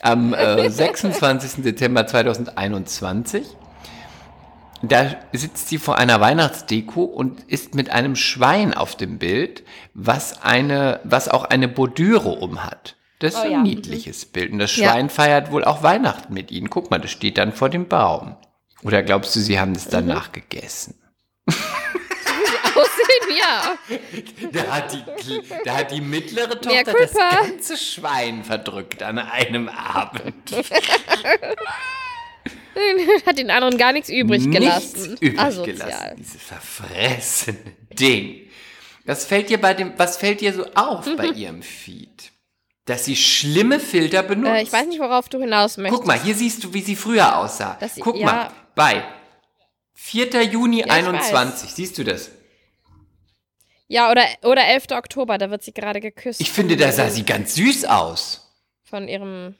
Am äh, 26. Dezember 2021 Da sitzt sie vor einer Weihnachtsdeko und ist mit einem Schwein auf dem Bild, was eine, was auch eine Bordüre umhat. Das ist Oh ein ja. niedliches Bild. Und das Ja. Schwein feiert wohl auch Weihnachten mit ihnen. Guck mal, das steht dann vor dem Baum. Oder glaubst du, sie haben es danach gegessen? <laughs> Aussehen, ja. Da hat die, da hat die mittlere Tochter das ganze Schwein verdrückt an einem Abend. <laughs> Hat den anderen gar nichts übrig Nichts gelassen. übrig Asozial. gelassen. Dieses verfressene Ding. Was fällt dir bei dem, was fällt dir so auf bei ihrem Feed? Dass sie schlimme Filter benutzt. Äh, ich weiß nicht, worauf du hinaus möchtest. Guck mal, hier siehst du, wie sie früher aussah. Das Guck ja. mal, bei 4. Juni ich 21, siehst du das? Ja, oder, oder 11. Oktober, da wird sie gerade geküsst. Ich finde, da sah sie ganz süß aus. Von ihrem.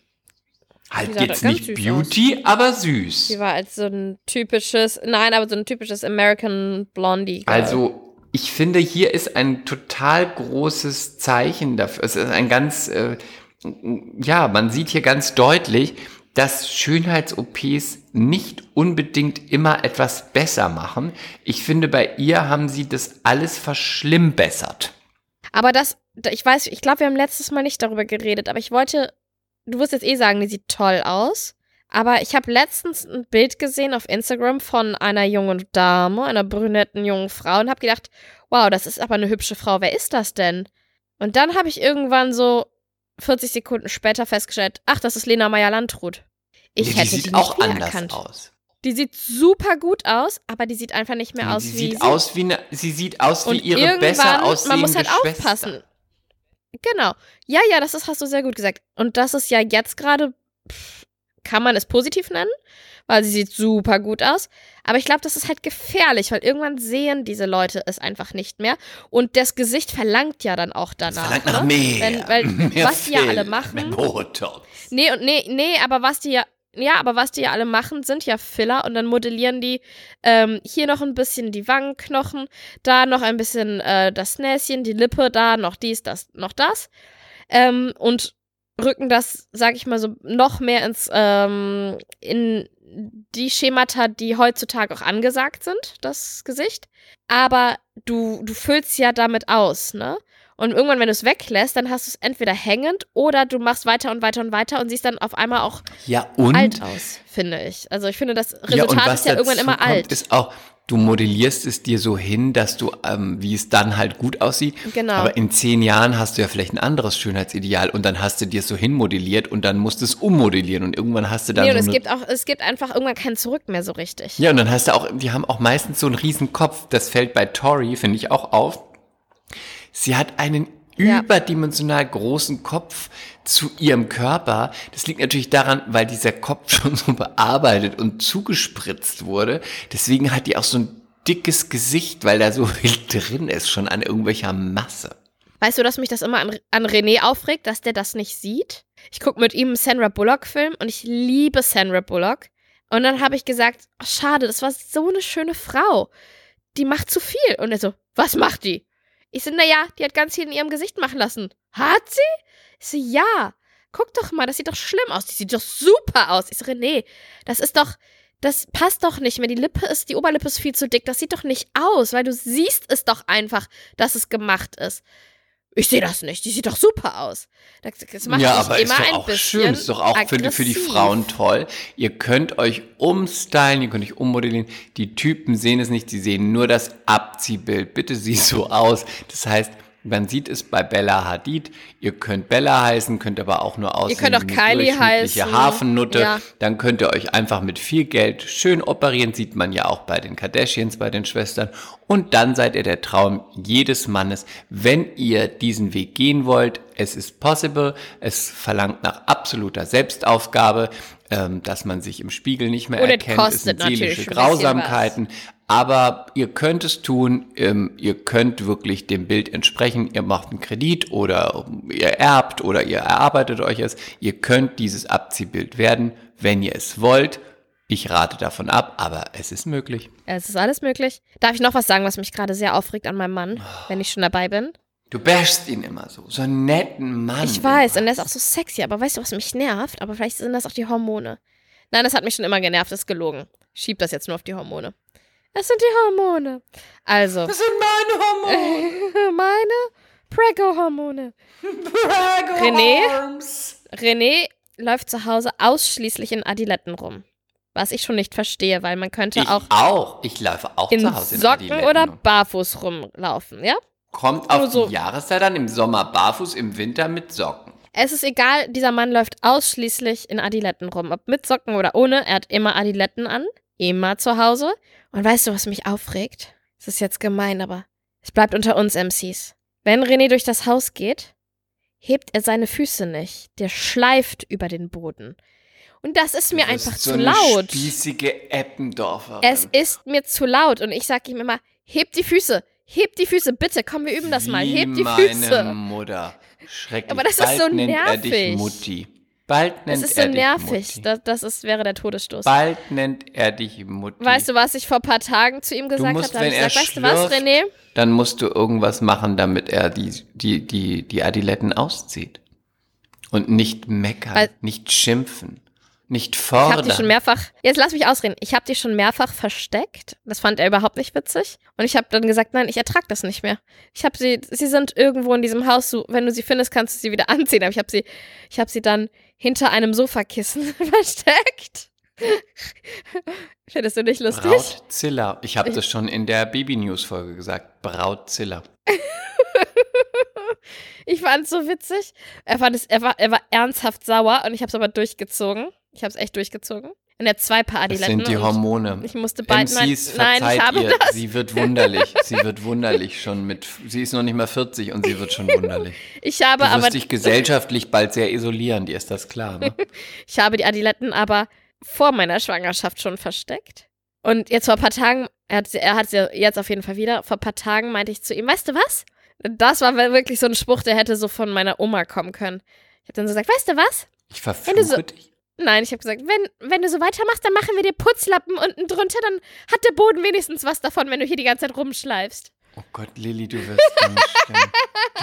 Halt jetzt nicht Beauty, aber süß. Sie war als so ein typisches. Nein, aber so ein typisches American Blondie. Girl. Also, ich finde, hier ist ein total großes Zeichen dafür. Es ist ein ganz, äh, ja, man sieht hier ganz deutlich, dass Schönheits-OPs nicht unbedingt immer etwas besser machen. Ich finde, bei ihr haben sie das alles verschlimmbessert. Aber das, ich weiß, ich glaube, wir haben letztes Mal nicht darüber geredet, aber ich wollte, du wirst jetzt eh sagen, die sieht toll aus. Aber ich habe letztens ein Bild gesehen auf Instagram von einer jungen Dame, einer brünetten jungen Frau und habe gedacht, wow, das ist aber eine hübsche Frau. Wer ist das denn? Und dann habe ich irgendwann so 40 Sekunden später festgestellt, ach, das ist Lena Meyer-Landrut. Ich Nee, hätte die sieht die auch nicht anders wiedererkannt. aus. Die sieht super gut aus, aber die sieht einfach nicht mehr Nee, aus sie wie sieht sie. aus wie eine, sie sieht aus wie Und ihre irgendwann, besser aussehende man muss halt Schwester. aufpassen. Genau. Ja, ja, das ist, hast du sehr gut gesagt. Und das ist ja jetzt gerade, pff, kann man es positiv nennen, weil sie sieht super gut aus. Aber ich glaube, das ist halt gefährlich, weil irgendwann sehen diese Leute es einfach nicht mehr. Und das Gesicht verlangt ja dann auch danach. Verlangt nach mehr. Wenn, weil, <laughs> mehr was die ja alle machen. Botox. Nee, und nee, nee, aber was die ja. Ja, aber was die ja alle machen, sind ja Filler und dann modellieren die ähm, hier noch ein bisschen die Wangenknochen, da noch ein bisschen äh, das Näschen, die Lippe, da noch dies, das, noch das. Ähm, und rücken das, sag ich mal so, noch mehr ins, ähm, in die Schemata, die heutzutage auch angesagt sind, das Gesicht. Aber du, du füllst ja damit aus, ne? Und irgendwann, wenn du es weglässt, dann hast du es entweder hängend oder du machst weiter und weiter und weiter und siehst dann auf einmal auch Ja, und? alt aus, finde ich. Also ich finde, das ja, Resultat was ist ja irgendwann immer kommt, alt. ist auch, du modellierst es dir so hin, dass du, ähm, wie es dann halt gut aussieht. Genau. Aber in zehn Jahren hast du ja vielleicht ein anderes Schönheitsideal und dann hast du dir es so hinmodelliert und dann musst du es ummodellieren und irgendwann hast du dann Nee, so und es eine gibt auch, es gibt einfach irgendwann kein Zurück mehr so richtig. Ja, und dann hast du auch, die haben auch meistens so einen riesen Kopf. Das fällt bei Tori, finde ich, auch auf. Sie hat einen Ja. überdimensional großen Kopf zu ihrem Körper. Das liegt natürlich daran, weil dieser Kopf <laughs> schon so bearbeitet und zugespritzt wurde. Deswegen hat die auch so ein dickes Gesicht, weil da so viel <laughs> drin ist, schon an irgendwelcher Masse. Weißt du, dass mich das immer an, an René aufregt, dass der das nicht sieht? Ich gucke mit ihm einen Sandra Bullock-Film und ich liebe Sandra Bullock. Und dann habe ich gesagt, ach, schade, das war so eine schöne Frau. Die macht zu viel. Und er so, was macht die? Ich so, naja, die hat ganz viel in ihrem Gesicht machen lassen. Hat sie? Ich so, ja. Guck doch mal, das sieht doch schlimm aus. Die sieht doch super aus. Ich so, René, das ist doch, das passt doch nicht mehr. Die Lippe ist, die Oberlippe ist viel zu dick. Das sieht doch nicht aus, weil du siehst es doch einfach, dass es gemacht ist. Ich sehe das nicht. Die sieht doch super aus. Das, das macht ja, aber ist doch ein auch schön, ist doch auch für die, für die. Frauen toll. Ihr könnt euch umstylen, ihr könnt euch ummodellieren. Die Typen sehen es nicht, die sehen nur das Abziehbild. Bitte sieh so aus. Das heißt, man sieht es bei Bella Hadid. Ihr könnt Bella heißen, könnt aber auch nur aussehen könnt auch Kylie heißen. Hafennutte. Ja. Dann könnt ihr euch einfach mit viel Geld schön operieren. Sieht man ja auch bei den Kardashians, bei den Schwestern. Und dann seid ihr der Traum jedes Mannes. Wenn ihr diesen Weg gehen wollt, es ist possible. Es verlangt nach absoluter Selbstaufgabe, ähm, dass man sich im Spiegel nicht mehr Und erkennt. Es sind seelische Grausamkeiten. Aber ihr könnt es tun, ähm, ihr könnt wirklich dem Bild entsprechen. Ihr macht einen Kredit oder ihr erbt oder ihr erarbeitet euch es. Ihr könnt dieses Abziehbild werden, wenn ihr es wollt. Ich rate davon ab, aber es ist möglich. Es ist alles möglich. Darf ich noch was sagen, was mich gerade sehr aufregt an meinem Mann, wenn ich schon dabei bin? Du bashst ihn immer so, so einen netten Mann. Ich weiß, immer. und der ist auch so sexy, aber weißt du, was mich nervt? Aber vielleicht sind das auch die Hormone. Nein, das hat mich schon immer genervt, das ist gelogen. Schieb das jetzt nur auf die Hormone. Es sind die Hormone. Also, Das sind meine Hormone. <laughs> meine Prego-Hormone. René? René läuft zu Hause ausschließlich in Adiletten rum. Was ich schon nicht verstehe, weil man könnte Ich auch auch. Ich laufe auch in zu Hause in Socken Adiletten oder barfuß rumlaufen, ja? Kommt auf so- die Jahreszeit an, im Sommer barfuß, im Winter mit Socken. Es ist egal, dieser Mann läuft ausschließlich in Adiletten rum. Ob mit Socken oder ohne, er hat immer Adiletten an. Immer zu Hause. Und weißt du, was mich aufregt? Es ist jetzt gemein, aber es bleibt unter uns MCs. Wenn René durch das Haus geht, hebt er seine Füße nicht. Der schleift über den Boden. Und das ist mir bist einfach so zu eine laut. Spießige Eppendorferin. Es ist mir zu laut. Und ich sag ihm immer, heb die Füße. Heb die Füße, bitte, komm, wir üben das mal. Wie Heb die meine Füße. Mutter. Schrecklich. Aber das ist Bald so er dich nervig. Mutti. Bald nennt Das ist er so dich nervig. Mutti. Das, das ist, wäre der Todesstoß. Bald nennt er dich Mutti. Weißt du, was ich vor ein paar Tagen zu ihm gesagt habe? Da habe ich gesagt, weißt du was, René? Dann musst du irgendwas machen, damit er die, die, die, die Adiletten auszieht. Und nicht meckern, Weil- nicht schimpfen, nicht Ich habe fordern. die schon mehrfach, jetzt lass mich ausreden, ich habe die schon mehrfach versteckt. Das fand er überhaupt nicht witzig. Und ich habe dann gesagt, nein, ich ertrag das nicht mehr. Ich habe sie, sie sind irgendwo in diesem Haus, wenn du sie findest, kannst du sie wieder <laughs> anziehen. Aber ich habe sie, ich habe sie dann hinter einem Sofakissen <laughs> versteckt. Findest du nicht lustig? Brautzilla. Ich habe das schon in der Baby-News-Folge gesagt. Brautzilla. <laughs> Ich fand es so witzig. Er, fand es, er, war, er war ernsthaft sauer und ich habe es aber durchgezogen. Ich habe es echt durchgezogen. Und er hat zwei Paar Das Adiletten. sind die Hormone. Ich musste beiden mein, MCs, Nein, ich verzeiht habe ihr, das. sie wird wunderlich. Sie wird wunderlich schon mit, sie ist noch nicht mal 40 und sie wird schon wunderlich. Ich habe Du aber wirst dich gesellschaftlich bald sehr isolieren, dir ist das klar, ne? <laughs> Ich habe die Adiletten aber vor meiner Schwangerschaft schon versteckt. Und jetzt vor ein paar Tagen, er hat, sie- er hat sie jetzt auf jeden Fall wieder, vor ein paar Tagen meinte ich zu ihm, weißt du was? Das war wirklich so ein Spruch, der hätte so von meiner Oma kommen können. Ich habe dann so gesagt, weißt du was? Ich verfluche du so- dich. Nein, ich habe gesagt, wenn, wenn du so weitermachst, dann machen wir dir Putzlappen unten drunter, dann hat der Boden wenigstens was davon, wenn du hier die ganze Zeit rumschleifst. Oh Gott, Lilly, du wirst schlimm.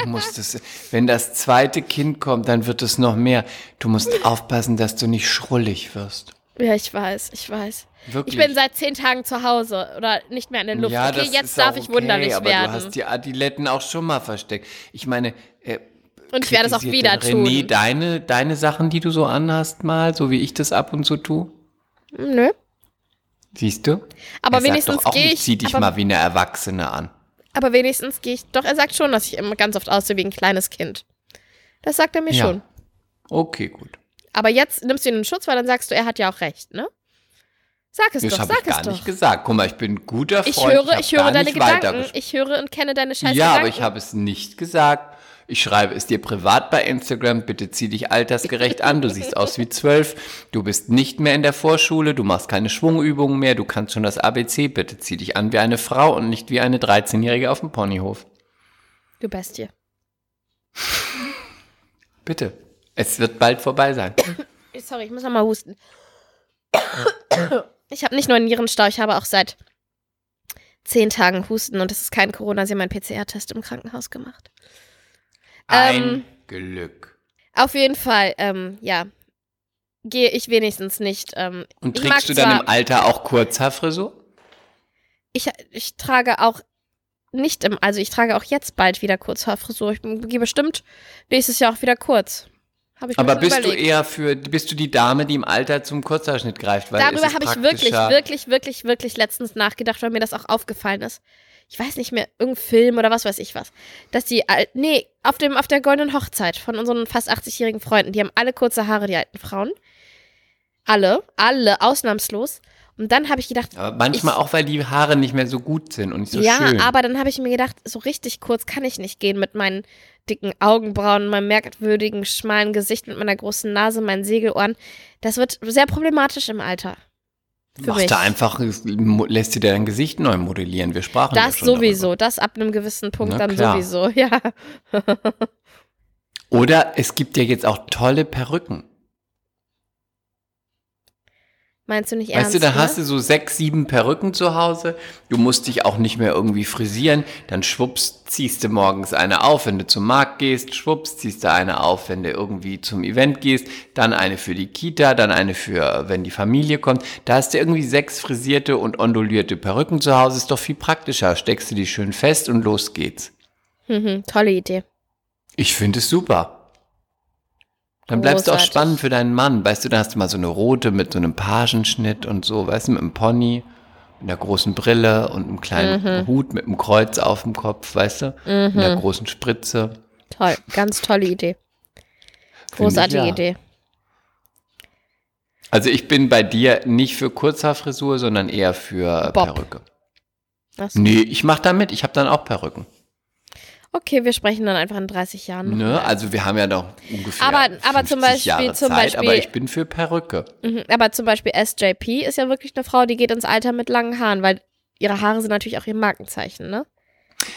Du musst es, wenn das zweite Kind kommt, dann wird es noch mehr. Du musst aufpassen, dass du nicht schrullig wirst. Ja, ich weiß, ich weiß. Wirklich. Ich bin seit zehn Tagen zu Hause oder nicht mehr in der Luft. ja, okay, jetzt darf ich wunderlich aber werden. du hast die Adiletten auch schon mal versteckt. Ich meine, äh, Und ich werde es auch wieder denn René tun. deine, deine Sachen, die du so anhast mal, so wie ich das ab und zu tue? Nö. Siehst du? Aber Er sagt wenigstens doch auch gehe ich. Zieh dich aber, mal wie eine Erwachsene an. aber wenigstens gehe ich. Doch, er sagt schon, dass ich immer ganz oft aussehe wie ein kleines Kind. Das sagt er mir Ja. schon. Okay, gut. Aber jetzt nimmst du ihn in Schutz, weil dann sagst du, er hat ja auch recht, ne? Sag es Das doch, sag ich gar es doch. nicht gesagt. Guck mal, ich bin ein guter Ich Freund. höre, hab ich höre gar deine Gedanken. Ich höre und kenne deine scheiß Ja, Gedanken. aber ich habe es nicht gesagt. Ich schreibe es dir privat bei Instagram. Bitte zieh dich altersgerecht an. Du siehst aus wie zwölf. Du bist nicht mehr in der Vorschule. Du machst keine Schwungübungen mehr. Du kannst schon das ABC. Bitte zieh dich an wie eine Frau und nicht wie eine 13-Jährige auf dem Ponyhof. Du Bestie. Bitte. Es wird bald vorbei sein. Sorry, ich muss noch mal husten. Ich habe nicht nur einen Nierenstau, ich habe auch seit zehn Tagen Husten und es ist kein Corona. Sie haben einen PCR-Test im Krankenhaus gemacht. Ein Ähm, Glück. Auf jeden Fall, ähm, ja, gehe ich wenigstens nicht. Ähm, Und trägst du dann im Alter auch Kurzhaarfrisur? ich, ich trage auch nicht im, also ich trage auch jetzt bald wieder Kurzhaarfrisur. Ich gehe bestimmt nächstes Jahr auch wieder kurz. Aber bist überlegt. du eher für, bist du die Dame, die im Alter zum Kurzhaarschnitt greift? Weil Darüber habe ich wirklich, wirklich, wirklich, wirklich letztens nachgedacht, weil mir das auch aufgefallen ist. Ich weiß nicht mehr, irgendein Film oder was weiß ich was. Dass die, al- nee, auf, dem, auf der goldenen Hochzeit von unseren fast 80-jährigen Freunden, die haben alle kurze Haare, die alten Frauen. Alle, alle, ausnahmslos. Und dann habe ich gedacht, Aber manchmal Ich- auch, weil die Haare nicht mehr so gut sind und nicht so ja, schön. aber dann habe ich mir gedacht, so richtig kurz kann ich nicht gehen mit meinen dicken Augenbrauen, meinem merkwürdigen, schmalen Gesicht, mit meiner großen Nase, meinen Segelohren. Das wird sehr problematisch im Alter. Für Machst mich. du einfach, lässt dir dein Gesicht neu modellieren. Wir sprachen ja Das schon sowieso, das ab einem gewissen Punkt Na dann klar. sowieso, <laughs> ja. Darüber. Oder es gibt ja jetzt auch tolle Perücken. Meinst du nicht Weißt ernst? du, da ne? hast du so sechs, sieben Perücken zu Hause. Du musst dich auch nicht mehr irgendwie frisieren. Dann schwupps, ziehst du morgens eine auf, wenn du zum Markt gehst. Schwupps, ziehst du eine auf, wenn du irgendwie zum Event gehst. Dann eine für die Kita, dann eine für, wenn die Familie kommt. Da hast du irgendwie sechs frisierte und ondulierte Perücken zu Hause. Ist doch viel praktischer. Steckst du die schön fest und los geht's. Mhm, tolle Idee. Ich finde es super. Dann bleibst du auch Großartig. spannend für deinen Mann. Weißt du, da hast du mal so eine rote mit so einem Pagenschnitt und so, weißt du, mit einem Pony, mit einer großen Brille und einem kleinen Mhm. Hut mit einem Kreuz auf dem Kopf, weißt du, mit einer großen Spritze. Toll, ganz tolle Idee. ich, Großartige ja. Idee. Also ich bin bei dir nicht für Kurzhaarfrisur, sondern eher für Bob. Perücke. So. Nee, ich mach da mit. Ich habe dann auch Perücken. Okay, wir sprechen dann einfach in 30 Jahren. noch Ne? Also wir haben ja noch ungefähr Aber- aber 50 zum Beispiel- Jahre zum Zeit, Beispiel- aber ich bin für Perücke. Mhm, aber zum Beispiel SJP ist ja wirklich eine Frau, die geht ins Alter mit langen Haaren, weil ihre Haare sind natürlich auch ihr Markenzeichen, ne?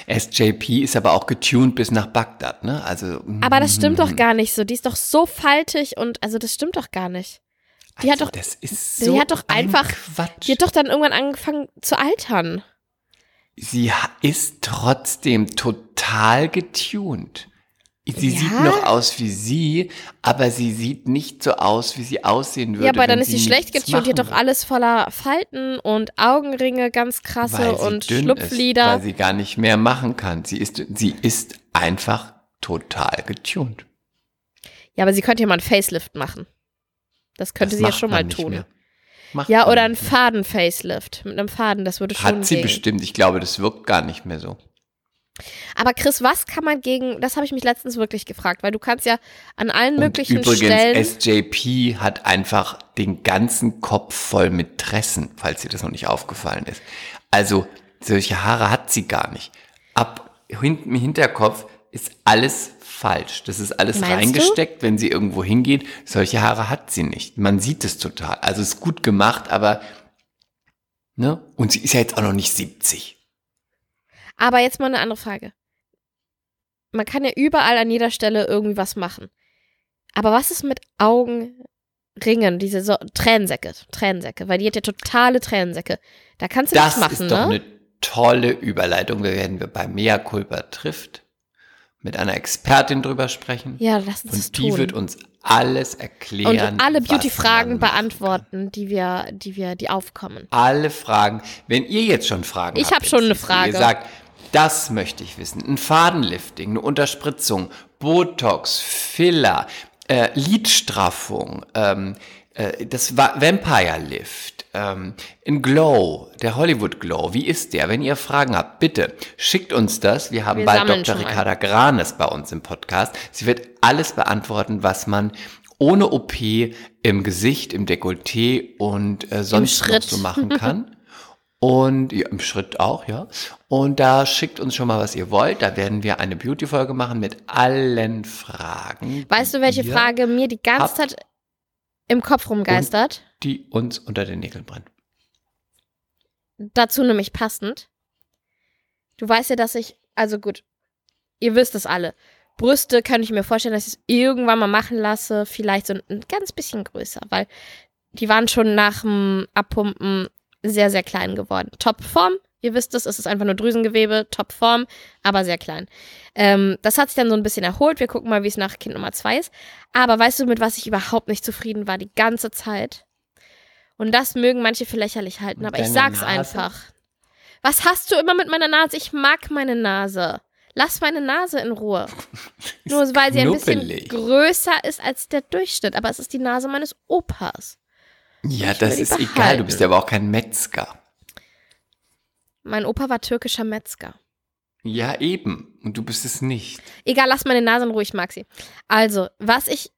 SJP ist aber auch getuned bis nach Bagdad, ne? Also. Aber das stimmt mm, doch gar nicht so. Die ist doch so faltig und also das stimmt doch gar nicht. Die hat also doch- Das ist die so hat doch ein einfach- Quatsch. Die hat doch dann irgendwann angefangen zu altern. Sie ist trotzdem total getuned. Sie Ja? sieht noch aus wie sie, aber sie sieht nicht so aus, wie sie aussehen würde. ja, aber dann ist sie schlecht nichts getunt. Die hat doch alles voller Falten und Augenringe, ganz krasse sie und Schlupflider. Ist, weil sie gar nicht mehr machen kann. Sie ist, sie ist einfach total getuned. ja, aber sie könnte ja mal einen Facelift machen. Das könnte Das sie ja schon mal tun. mehr. Macht Ja, oder ein. Faden-Facelift. Mit einem Faden, das würde schon Hat sie gehen. bestimmt. Ich glaube, das wirkt gar nicht mehr so. Aber Chris, was kann man gegen, das habe ich mich letztens wirklich gefragt, weil du kannst ja an allen Und möglichen übrigens, Stellen. SJP hat einfach den ganzen Kopf voll mit Tressen, falls dir das noch nicht aufgefallen ist. Also, solche Haare hat sie gar nicht. Ab hinten im Hinterkopf ist alles falsch. Das ist alles Meinst du? reingesteckt, wenn sie irgendwo hingeht. Solche Haare hat sie nicht. Man sieht es total. Also, es ist gut gemacht, aber, ne? Und sie ist ja jetzt auch noch nicht 70. Aber jetzt mal eine andere Frage. Man kann ja überall an jeder Stelle irgendwie was machen. Aber was ist mit Augenringen, diese so Tränensäcke, Tränensäcke, weil die hat ja totale Tränensäcke. Da kannst du Das nichts machen, ist doch ne? eine tolle Überleitung. Wir werden wir bei Mea Culpa trifft mit einer Expertin drüber sprechen. Ja, lass uns das Und die tun. wird uns alles erklären. und alle Beauty-Fragen beantworten, die wir, die wir, die aufkommen. Alle Fragen. Wenn ihr jetzt schon Fragen Ich habt, hab schon eine Frage. Ihr sagt, das möchte ich wissen. Ein Fadenlifting, eine Unterspritzung, Botox, Filler, äh, Lidstraffung, ähm, äh, das Va- Vampire Lift, ähm, ein Glow, der Hollywood Glow. Wie ist der? Wenn ihr Fragen habt, bitte schickt uns das. Wir haben Wir bald Dr. Ricarda Granes bei uns im Podcast. Sie wird alles beantworten, was man ohne OP im Gesicht, im Dekolleté und äh, sonst noch so machen <laughs> kann. Und ja, im Schritt auch, ja. Und da schickt uns schon mal, was ihr wollt. Da werden wir eine Beauty-Folge machen mit allen Fragen. Weißt du, welche Frage mir die ganze. Zeit im Kopf rumgeistert? Die uns unter den Nägeln brennt. Dazu nämlich passend. Du weißt ja, dass ich, also gut, ihr wisst es alle. Brüste kann ich mir vorstellen, dass ich es irgendwann mal machen lasse, vielleicht so ein ganz bisschen größer, weil die waren schon nach dem Abpumpen sehr, sehr klein geworden. Topform, ihr wisst es, es ist einfach nur Drüsengewebe, Topform, aber sehr klein. Ähm, das hat sich dann so ein bisschen erholt. Wir gucken mal, wie es nach Kind Nummer zwei ist. Aber weißt du, mit was ich überhaupt nicht zufrieden war die ganze Zeit? Und das mögen manche für lächerlich halten, Mit aber ich sag's Nase? einfach. Was hast du immer mit meiner Nase? Ich mag meine Nase. Lass meine Nase in Ruhe. <laughs> Nur weil sie ein bisschen größer ist als der Durchschnitt. Aber es ist die Nase meines Opas. Ja, das ist egal. behalten. Du bist ja aber auch kein Metzger. Mein Opa war türkischer Metzger. Ja, eben. Und du bist es nicht. Egal, lass meine Nase in Ruhe, ich mag sie. Also, was ich,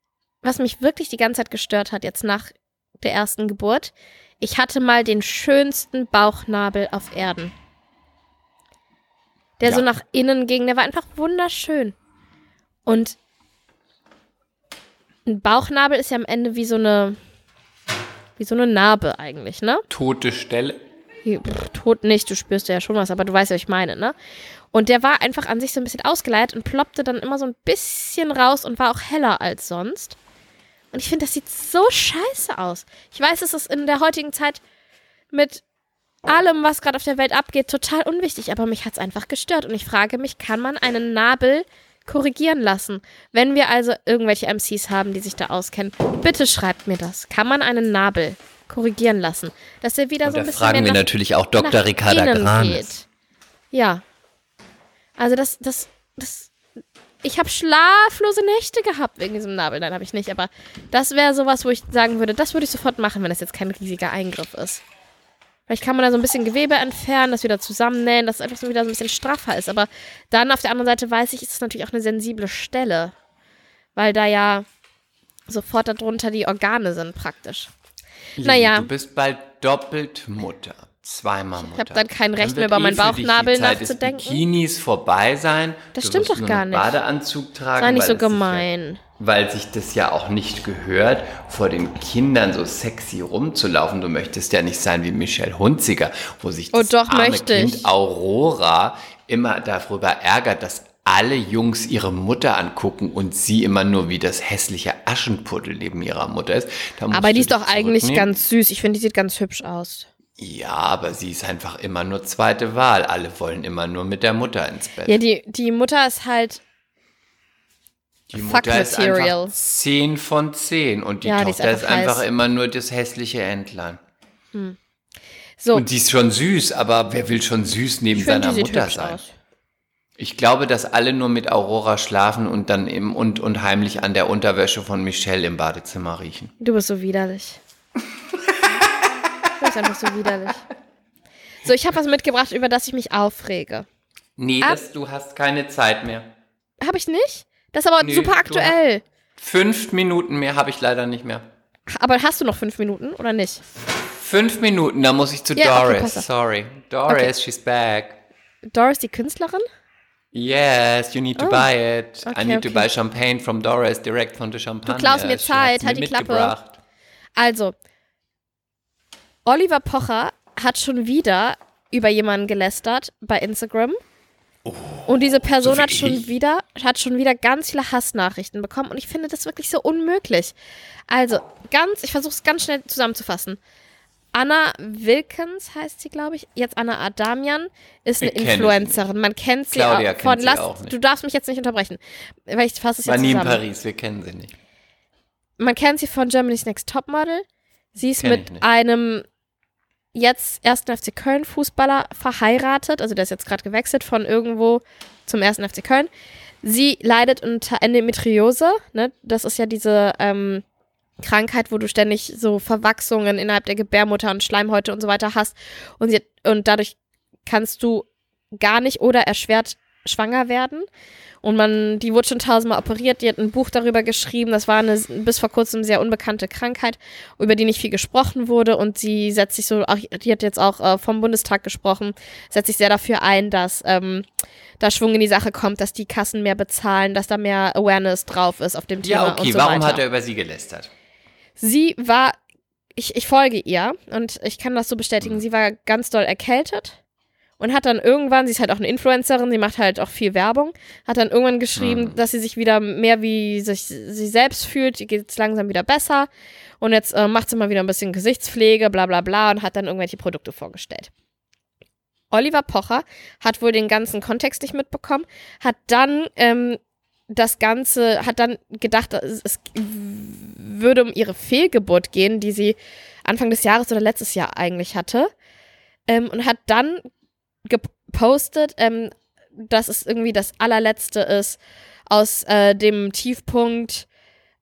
was mich wirklich die ganze Zeit gestört hat, jetzt nach der ersten Geburt, ich hatte mal den schönsten Bauchnabel auf Erden. Der Ja. so nach innen ging, der war einfach wunderschön. Und ein Bauchnabel ist ja am Ende wie so eine, wie so eine Narbe eigentlich, ne? Tote Stelle. Tot nicht, du spürst ja schon was, aber du weißt was ich meine, ne? Und der war einfach an sich so ein bisschen ausgeleiert und ploppte dann immer so ein bisschen raus und war auch heller als sonst. Und ich finde, das sieht so scheiße aus. Ich weiß, es ist in der heutigen Zeit mit allem, was gerade auf der Welt abgeht, total unwichtig, aber mich hat es einfach gestört. Und ich frage mich, kann man einen Nabel korrigieren lassen? Wenn wir also irgendwelche MCs haben, die sich da auskennen, bitte schreibt mir das. Kann man einen Nabel korrigieren lassen? Dass er wieder Und so da ein bisschen fragen wir nach natürlich auch Dr. Ricarda Granes. Ja. Also das, das, das. Ich habe schlaflose Nächte gehabt wegen diesem Nabel. Nein, habe ich nicht. Aber das wäre sowas, wo ich sagen würde, das würde ich sofort machen, wenn das jetzt kein riesiger Eingriff ist. Vielleicht kann man da so ein bisschen Gewebe entfernen, das wieder zusammennähen, dass es einfach so wieder so ein bisschen straffer ist. Aber dann auf der anderen Seite weiß ich, ist es natürlich auch eine sensible Stelle. Weil da ja sofort darunter die Organe sind praktisch. Naja. Du bist bald doppelt Mutter. Zweimal Mutter. hab dann kein Recht Dann mehr über meinen eh Bauchnabel nachzudenken. Bikinis vorbei sein. Das du stimmt doch gar nicht. Badeanzug tragen. Sei nicht so gemein. Ja, weil sich das ja auch nicht gehört, vor den Kindern so sexy rumzulaufen. Du möchtest ja nicht sein wie Michelle Hunziker, wo sich Oh, das doch, arme möchte Kind ich. Aurora immer darüber ärgert, dass alle Jungs ihre Mutter angucken und sie immer nur wie das hässliche Aschenputtel neben ihrer Mutter ist. Aber die ist doch eigentlich ganz süß. Ich finde, die sieht ganz hübsch aus. Ja, aber sie ist einfach immer nur zweite Wahl. Alle wollen immer nur mit der Mutter ins Bett. Ja, die, die Mutter ist halt. die Fuck Mutter ist Material. einfach 10 von 10 und die Ja, die ist Tochter ist einfach einfach, immer nur das hässliche Entlein. So, Und die ist schon süß, aber wer will schon süß neben ich seiner sieht Mutter sein? aus. Ich glaube, dass alle nur mit Aurora schlafen und dann im und, und heimlich an der Unterwäsche von Michelle im Badezimmer riechen. Du bist so widerlich. du bist einfach so widerlich. So, ich habe was mitgebracht, über das ich mich aufrege. Nee, Ab- das, du hast keine Zeit mehr. Habe ich nicht? Das ist aber Nö, super aktuell. Fünf Minuten mehr habe ich leider nicht mehr. Aber hast du noch fünf Minuten oder nicht? Fünf Minuten, da muss ich zu Ja, okay, Doris. auf. Sorry. Doris, she's back. Doris, die Künstlerin? Yes, you need to Oh. buy it. Okay, I need okay. to buy champagne from Doris, direkt von der Champagne. klaust mir Zeit, halt mir die Klappe. Also, Oliver Pocher hat schon wieder über jemanden gelästert bei Instagram. und diese Person Oh, so hat schon ich? wieder hat schon wieder ganz viele Hassnachrichten bekommen und ich finde das wirklich so unmöglich. Also, ganz, ich versuche es ganz schnell zusammenzufassen. Anna Wilkens heißt sie, glaube ich. Jetzt Anna Adamian ist eine Influencerin. Man kennt sie Claudia auch kennt von sie Lass, auch nicht. Du darfst mich jetzt nicht unterbrechen, weil ich fasse es War jetzt nie in zusammen. Paris, wir kennen sie nicht. Man kennt sie von Germany's Next Topmodel. Sie ist Kenn ich mit nicht. einem jetzt ersten FC Köln Fußballer verheiratet. Also der ist jetzt gerade gewechselt von irgendwo zum ersten FC Köln. Sie leidet unter Endometriose. Ne? Das ist ja diese ähm, Krankheit, wo du ständig so Verwachsungen innerhalb der Gebärmutter und Schleimhäute und so weiter hast. Und, sie, und dadurch kannst du gar nicht oder erschwert schwanger werden. Und man, die wurde schon tausendmal operiert, die hat ein Buch darüber geschrieben. Das war eine bis vor kurzem sehr unbekannte Krankheit, über die nicht viel gesprochen wurde. Und sie setzt sich so, auch, die hat jetzt auch äh, vom Bundestag gesprochen, setzt sich sehr dafür ein, dass ähm, da Schwung in die Sache kommt, dass die Kassen mehr bezahlen, dass da mehr Awareness drauf ist auf dem Thema. Ja, okay, und so warum weiter. hat er über sie gelästert? Sie war, ich, ich folge ihr und ich kann das so bestätigen, Mhm. sie war ganz doll erkältet und hat dann irgendwann, sie ist halt auch eine Influencerin, sie macht halt auch viel Werbung, hat dann irgendwann geschrieben, Mhm. dass sie sich wieder mehr wie sich sie selbst fühlt, ihr geht es langsam wieder besser und jetzt äh, macht sie mal wieder ein bisschen Gesichtspflege, bla bla bla und hat dann irgendwelche Produkte vorgestellt. Oliver Pocher hat wohl den ganzen Kontext nicht mitbekommen, hat dann ähm, das Ganze, hat dann gedacht, es, würde um ihre Fehlgeburt gehen, die sie Anfang des Jahres oder letztes Jahr eigentlich hatte. Ähm, und hat dann gepostet, ähm, dass es irgendwie das allerletzte ist, aus äh, dem Tiefpunkt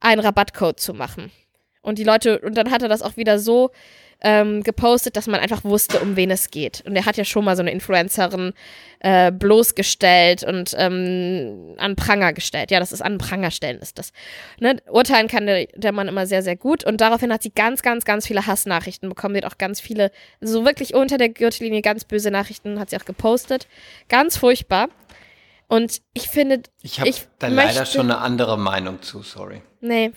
einen Rabattcode zu machen. Und die Leute, und dann hat er das auch wieder so ähm, gepostet, dass man einfach wusste, um wen es geht. Und er hat ja schon mal so eine Influencerin äh, bloßgestellt und ähm, an Pranger gestellt. Ja, das ist an Pranger stellen, ist das. Ne? Urteilen kann der, der Mann immer sehr, sehr gut. Und daraufhin hat sie ganz, ganz, ganz viele Hassnachrichten bekommen. Sie hat auch ganz viele, so wirklich unter der Gürtellinie ganz böse Nachrichten hat sie auch gepostet. Ganz furchtbar. Und ich finde, Ich habe da leider möchte- schon eine andere Meinung zu, sorry. nee,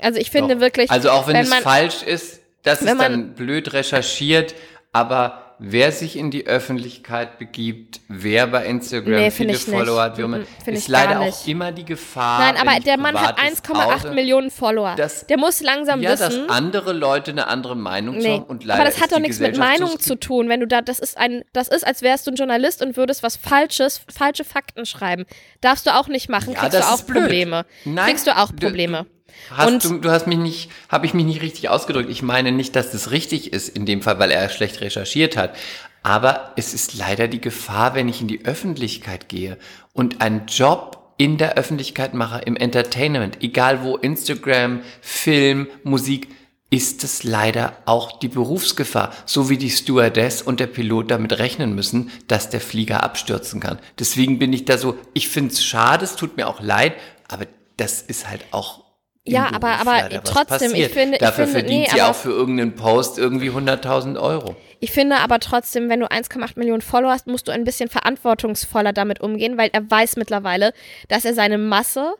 also ich finde Doch. wirklich, Also auch wenn, wenn es falsch ist, das ist dann blöd recherchiert, aber wer sich in die Öffentlichkeit begibt, wer bei Instagram Nee, viele. Follower hat, Mhm, ist leider auch immer die Gefahr. Nein, aber der Mann hat Privates 1,8 oute, Millionen Follower. das- der muss langsam Ja, dass wissen. andere Leute eine andere Meinung Nee. haben und leider aber das hat doch nichts mit Meinung zu tun, wenn du da, das ist ein, das ist, als wärst du ein Journalist und würdest was Falsches, falsche Fakten schreiben. Darfst du auch nicht machen, Ja, kriegst du auch. Probleme. Nein, kriegst du auch du- Probleme. Hast Und- du, du hast mich nicht, habe ich mich nicht richtig ausgedrückt. Ich meine nicht, dass das richtig ist in dem Fall, weil er schlecht recherchiert hat. Aber es ist leider die Gefahr, wenn ich in die Öffentlichkeit gehe und einen Job in der Öffentlichkeit mache, im Entertainment, egal wo, Instagram, Film, Musik, ist es leider auch die Berufsgefahr, so wie die Stewardess und der Pilot damit rechnen müssen, dass der Flieger abstürzen kann. Deswegen bin ich da so, ich finde es schade, es tut mir auch leid, aber das ist halt auch Ja, Beruf aber- aber trotzdem, ich finde- ich Dafür finde- verdient nee, sie auch für irgendeinen Post irgendwie 100.000 Euro. Ich finde aber trotzdem, wenn du 1,8 Millionen Follower hast, musst du ein bisschen verantwortungsvoller damit umgehen, weil er weiß mittlerweile, dass er seine Masse,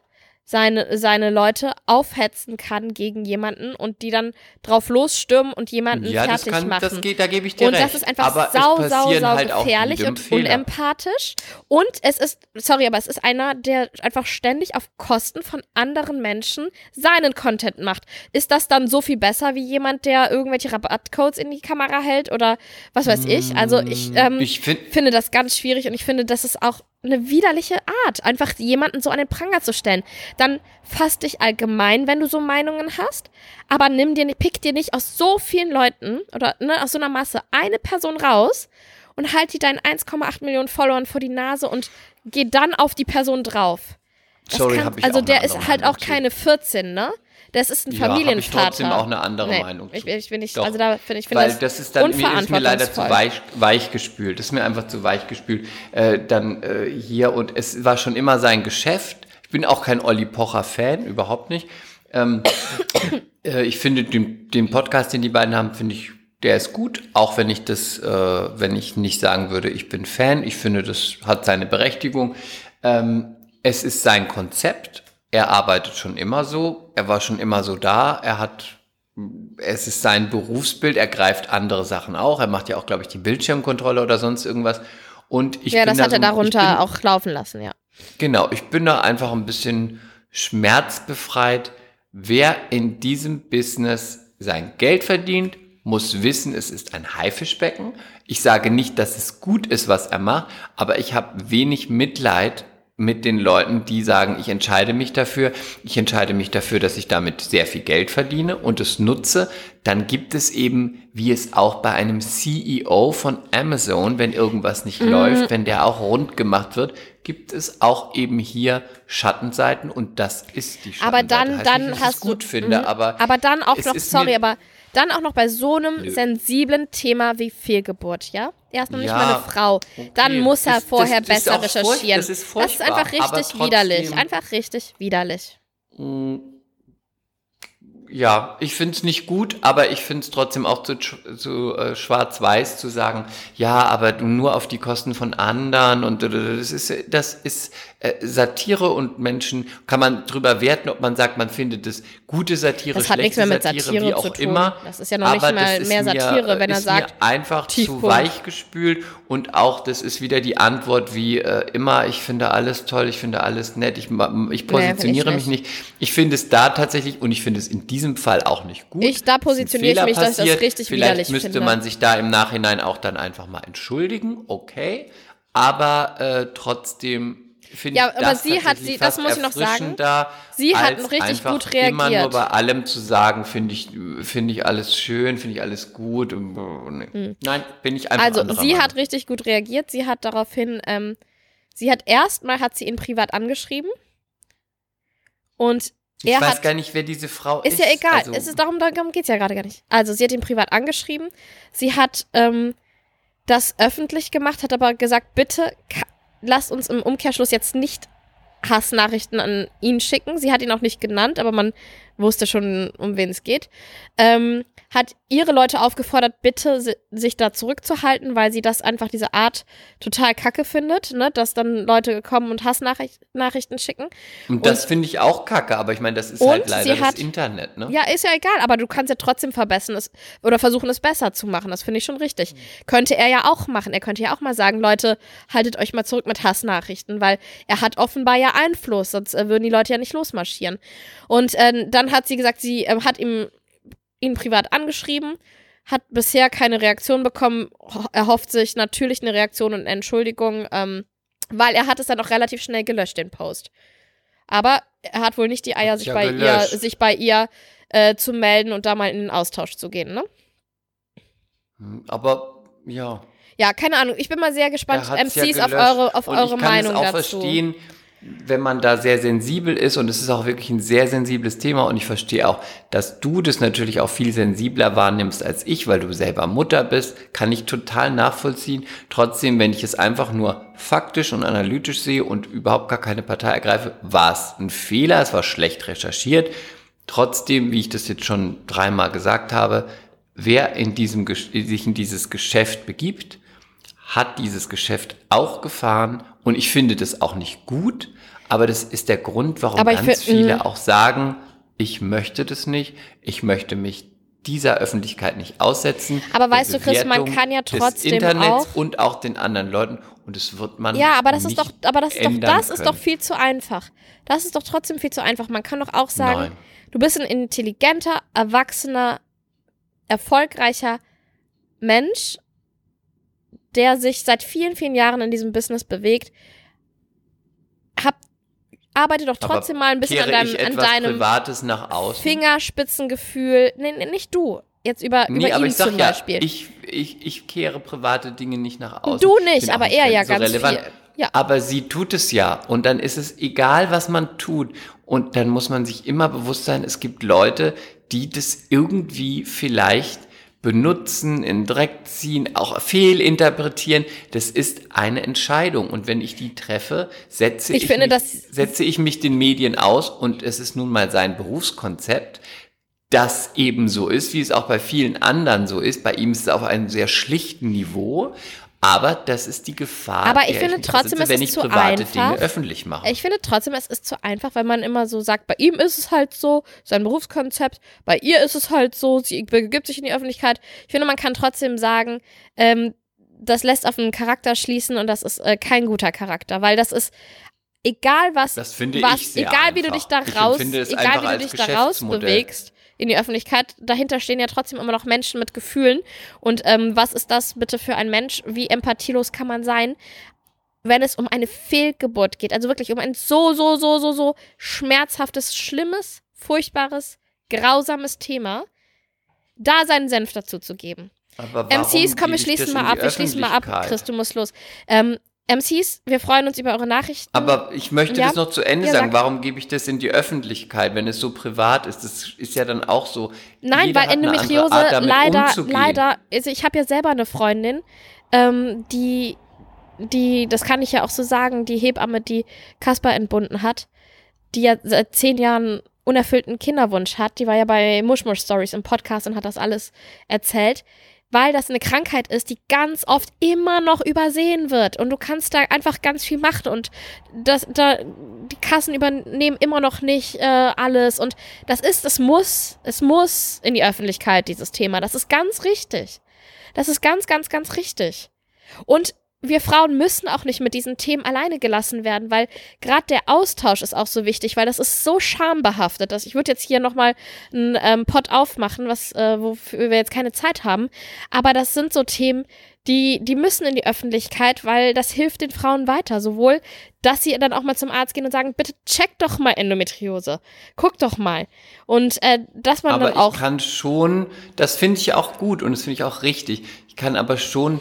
seine, seine Leute aufhetzen kann gegen jemanden und die dann drauf losstürmen und jemanden Ja, das fertig kann, machen. das geht, da gebe ich dir und recht. das ist einfach aber sau, sau, sau halt gefährlich und Fehler. unempathisch. Und es ist, sorry, aber es ist einer, der einfach ständig auf Kosten von anderen Menschen seinen Content macht. Ist das dann so viel besser wie jemand, der irgendwelche Rabattcodes in die Kamera hält oder was weiß ich? Also ich, ähm, Ich find- finde das ganz schwierig und ich finde, das ist auch eine widerliche Art, einfach jemanden so an den Pranger zu stellen. Dann fass dich allgemein, wenn du so Meinungen hast, aber nimm dir, nicht- pick dir nicht aus so vielen Leuten oder ne, aus so einer Masse eine Person raus und halt die deinen 1,8 Millionen Followern vor die Nase und geh dann auf die Person drauf. Das Sorry, kann- hab ich also der ist halt auch keine 14, ne? Das ist ein Ja, hab ich Familienvater. trotzdem auch eine andere Meinung Ich, ich bin nicht, Doch. also da finde ich, finde Weil das, das ist dann mir, ist mir leider zu weich, weich gespült. Das ist mir einfach zu weich gespült. Äh, dann äh, hier und es war schon immer sein Geschäft. Ich bin auch kein Olli Pocher Fan, überhaupt nicht. Ähm, <coughs> äh, ich finde den, den Podcast, den die beiden haben, finde ich, der ist gut. Auch wenn ich das, äh, wenn ich nicht sagen würde, ich bin Fan. Ich finde, das hat seine Berechtigung. Ähm, es ist sein Konzept. Er arbeitet schon immer so. Er war schon immer so da. Er hat es ist sein Berufsbild, er greift andere Sachen auch. Er macht ja auch, glaube ich, die Bildschirmkontrolle oder sonst irgendwas. Und ich ja, bin das da hat er so, darunter ich bin, auch laufen lassen, ja. Genau, ich bin da einfach ein bisschen schmerzbefreit. Wer in diesem Business sein Geld verdient, muss wissen, es ist ein Haifischbecken. Ich sage nicht, dass es gut ist, was er macht, aber ich habe wenig Mitleid mit den Leuten, die sagen, ich entscheide mich dafür, ich entscheide mich dafür, dass ich damit sehr viel Geld verdiene und es nutze, dann gibt es eben, wie es auch bei einem CEO von Amazon, wenn irgendwas nicht läuft, wenn der auch rund gemacht wird, gibt es auch eben hier Schattenseiten und das ist die Aber Schattenseite. dann, Heißt dann nicht, hast du. gut finde, Mhm. aber aber dann auch noch, sorry, aber dann auch noch bei so einem Nö. sensiblen Thema wie Fehlgeburt, ja? Er ist noch nicht Ja, mal eine Frau. Dann okay. muss er Das- vorher das ist besser recherchieren. das ist das ist einfach richtig widerlich. Einfach richtig widerlich. Ja, ich finde es nicht gut, aber ich finde es trotzdem auch zu, zu äh, schwarz-weiß zu sagen, ja, aber du nur auf die Kosten von anderen und das ist, das ist äh, Satire und Menschen, kann man drüber werten, ob man sagt, man findet es gute Satire, Das hat nichts schlechte mehr mit Satire, Satire wie auch zu tun. immer. Das ist ja noch nicht aber mal das ist mehr mir, Satire, wenn er ist sagt, Mir einfach zu Tiefpunkt. weich gespült und auch das ist wieder die Antwort wie äh, immer, ich finde alles toll, ich finde alles nett, ich, ich positioniere finde ich mich nicht. Ich finde es da tatsächlich und ich finde es in diesem Fall auch nicht gut. Ich- da positioniere ich mich, dass ich das passiert. richtig Vielleicht widerlich müsste finde. man sich da im Nachhinein auch dann einfach mal entschuldigen, okay. Aber äh, finde Ja, aber das sie hat sie- das muss ich noch sagen. Sie hat richtig gut Immer nur reagiert. bei allem zu sagen, finde ich, finde ich alles schön, finde ich alles gut. Nee. Nein, bin ich einfach Hm. Also sie Meinung. hat richtig gut reagiert. Sie hat daraufhin, ähm, sie hat erstmal hat sie ihn privat angeschrieben und Ich er weiß hat gar nicht, wer diese Frau ist. Ist ja egal. Also, es ist darum, darum geht es ja gerade gar nicht. Also, sie hat ihn privat angeschrieben. Sie hat ähm, das öffentlich gemacht, hat aber gesagt, bitte lasst uns im Umkehrschluss jetzt nicht Hassnachrichten an ihn schicken. Sie hat ihn auch nicht genannt, aber man wusste schon, um wen es geht. Ähm, hat ihre Leute aufgefordert, bitte si sich da zurückzuhalten, weil sie das einfach diese Art total kacke findet, ne? dass dann Leute kommen und Hassnachrichten schicken. und das finde ich auch kacke, aber ich meine, das ist halt leider hat- das Internet, ne? Ja, ist ja egal, aber du kannst ja trotzdem verbessern es oder versuchen es besser zu machen. Das finde ich schon richtig. Könnte er ja auch machen. Er könnte ja auch mal sagen, Leute, haltet euch mal zurück mit Hassnachrichten, weil er hat offenbar ja Einfluss, sonst äh, würden die Leute ja nicht losmarschieren. Und äh, dann hat sie gesagt, sie äh, hat ihm ihn privat angeschrieben, hat bisher keine Reaktion bekommen, ho- erhofft sich natürlich eine Reaktion und eine Entschuldigung, ähm, weil er hat es dann auch relativ schnell gelöscht, den Post. Aber er hat wohl nicht die Eier, sich ja bei, ihr, sich bei ihr äh, zu melden und da mal in den Austausch zu gehen, ne? Aber ja. Ja, keine Ahnung. Ich bin mal sehr gespannt, MCs, ja auf eure, auf und eure ich kann Meinung es auch dazu. verstehen, wenn man da sehr sensibel ist und es ist auch wirklich ein sehr sensibles Thema und ich verstehe auch, dass du das natürlich auch viel sensibler wahrnimmst als ich, weil du selber Mutter bist, kann ich total nachvollziehen. Trotzdem, wenn ich es einfach nur faktisch und analytisch sehe und überhaupt gar keine Partei ergreife, war es ein Fehler, es war schlecht recherchiert. Trotzdem, wie ich das jetzt schon dreimal gesagt habe, wer in diesem, sich in dieses Geschäft begibt, hat dieses Geschäft auch gefahren und ich finde das auch nicht gut, aber das ist der Grund, warum Aber ganz viele mm. auch sagen, ich möchte das nicht, ich möchte mich dieser Öffentlichkeit nicht aussetzen. Aber weißt du, Chris, man kann ja trotzdem Internets auch- und auch den anderen Leuten und es wird man Ja, aber das ist doch, aber das ist doch, das ist doch können. viel zu einfach. Das ist doch trotzdem viel zu einfach. Man kann doch auch sagen, Nein. du bist ein intelligenter, erwachsener, erfolgreicher Mensch, der sich seit vielen, vielen Jahren in diesem Business bewegt. Hab, arbeite doch Aber trotzdem mal ein bisschen an deinem, an deinem Privates nach außen. Fingerspitzengefühl. Nee, nee, nicht du. Jetzt über, Nee, über aber ihn ich zum ja, Beispiel. ich, ich, ich kehre private Dinge nicht nach außen. Du nicht, aber er ja so ganz relevant. viel. Ja. aber sie tut es ja. Und dann ist es egal, was man tut. Und dann muss man sich immer bewusst sein, es gibt Leute, die das irgendwie vielleicht benutzen, in Dreck ziehen, auch fehlinterpretieren. Das ist eine Entscheidung. Und wenn ich die treffe, setze Ich ich, finde, mich, das- setze ich mich den Medien aus. Und es ist nun mal sein Berufskonzept, das eben so ist, wie es auch bei vielen anderen so ist. Bei ihm ist es auf einem sehr schlichten Niveau. Aber das ist die Gefahr, Aber ich finde mich trotzdem, besitze, es ist ich zu einfach. Dinge öffentlich mache. Ich finde trotzdem, es ist zu einfach, weil man immer so sagt, bei ihm ist es halt so, sein Berufskonzept, bei ihr ist es halt so, sie begibt sich in die Öffentlichkeit. Ich finde, man kann trotzdem sagen, ähm, das lässt auf einen Charakter schließen und das ist äh, kein guter Charakter, weil das ist egal was, Das finde was ich egal wie du dich da Ich raus, egal wie du dich da raus bewegst in die Öffentlichkeit, dahinter stehen ja trotzdem immer noch Menschen mit Gefühlen und ähm, was ist das bitte für ein Mensch? Wie empathielos kann man sein? wenn es um eine Fehlgeburt geht, also wirklich um ein so, so, so, so, so schmerzhaftes, schlimmes, furchtbares, grausames Thema, da seinen Senf dazu zu geben. Aber warum MCs, komm, wir schließen mal ab, wir schließen mal ab. Chris, du musst los. Ähm, MCs, wir freuen uns über eure Nachrichten. Aber ich möchte Ja. das noch zu Ende Ja, sagen. sag. Warum gebe ich das in die Öffentlichkeit, wenn es so privat ist? Das ist ja dann auch so. Nein, Jeder weil Endometriose Art, leider, umzugehen. leider, also ich habe ja selber eine Freundin, ähm, die, die, das kann ich ja auch so sagen, die Hebamme, die Kasper entbunden hat, die ja seit zehn Jahren unerfüllten Kinderwunsch hat, die war ja bei Mushmush Stories im Podcast und hat das alles erzählt, weil das eine Krankheit ist, die ganz oft immer noch übersehen wird und du kannst da einfach ganz viel machen und das, da, die Kassen übernehmen immer noch nicht äh, alles und das ist, es muss, es muss in die Öffentlichkeit, dieses Thema. Das ist ganz richtig. Das ist ganz, ganz, ganz richtig. Und wir Frauen müssen auch nicht mit diesen Themen alleine gelassen werden, weil gerade der Austausch ist auch so wichtig, weil das ist so schambehaftet, dass ich würde jetzt hier nochmal einen ähm, Pot aufmachen, was, äh, wofür wir jetzt keine Zeit haben. Aber das sind so Themen, die, die müssen in die Öffentlichkeit, weil das hilft den Frauen weiter. Sowohl, dass sie dann auch mal zum Arzt gehen und sagen, bitte check doch mal Endometriose. Guck doch mal. Und äh, dass man Aber dann auch. ich kann schon, das finde ich auch gut und das finde ich auch richtig. Ich kann aber schon,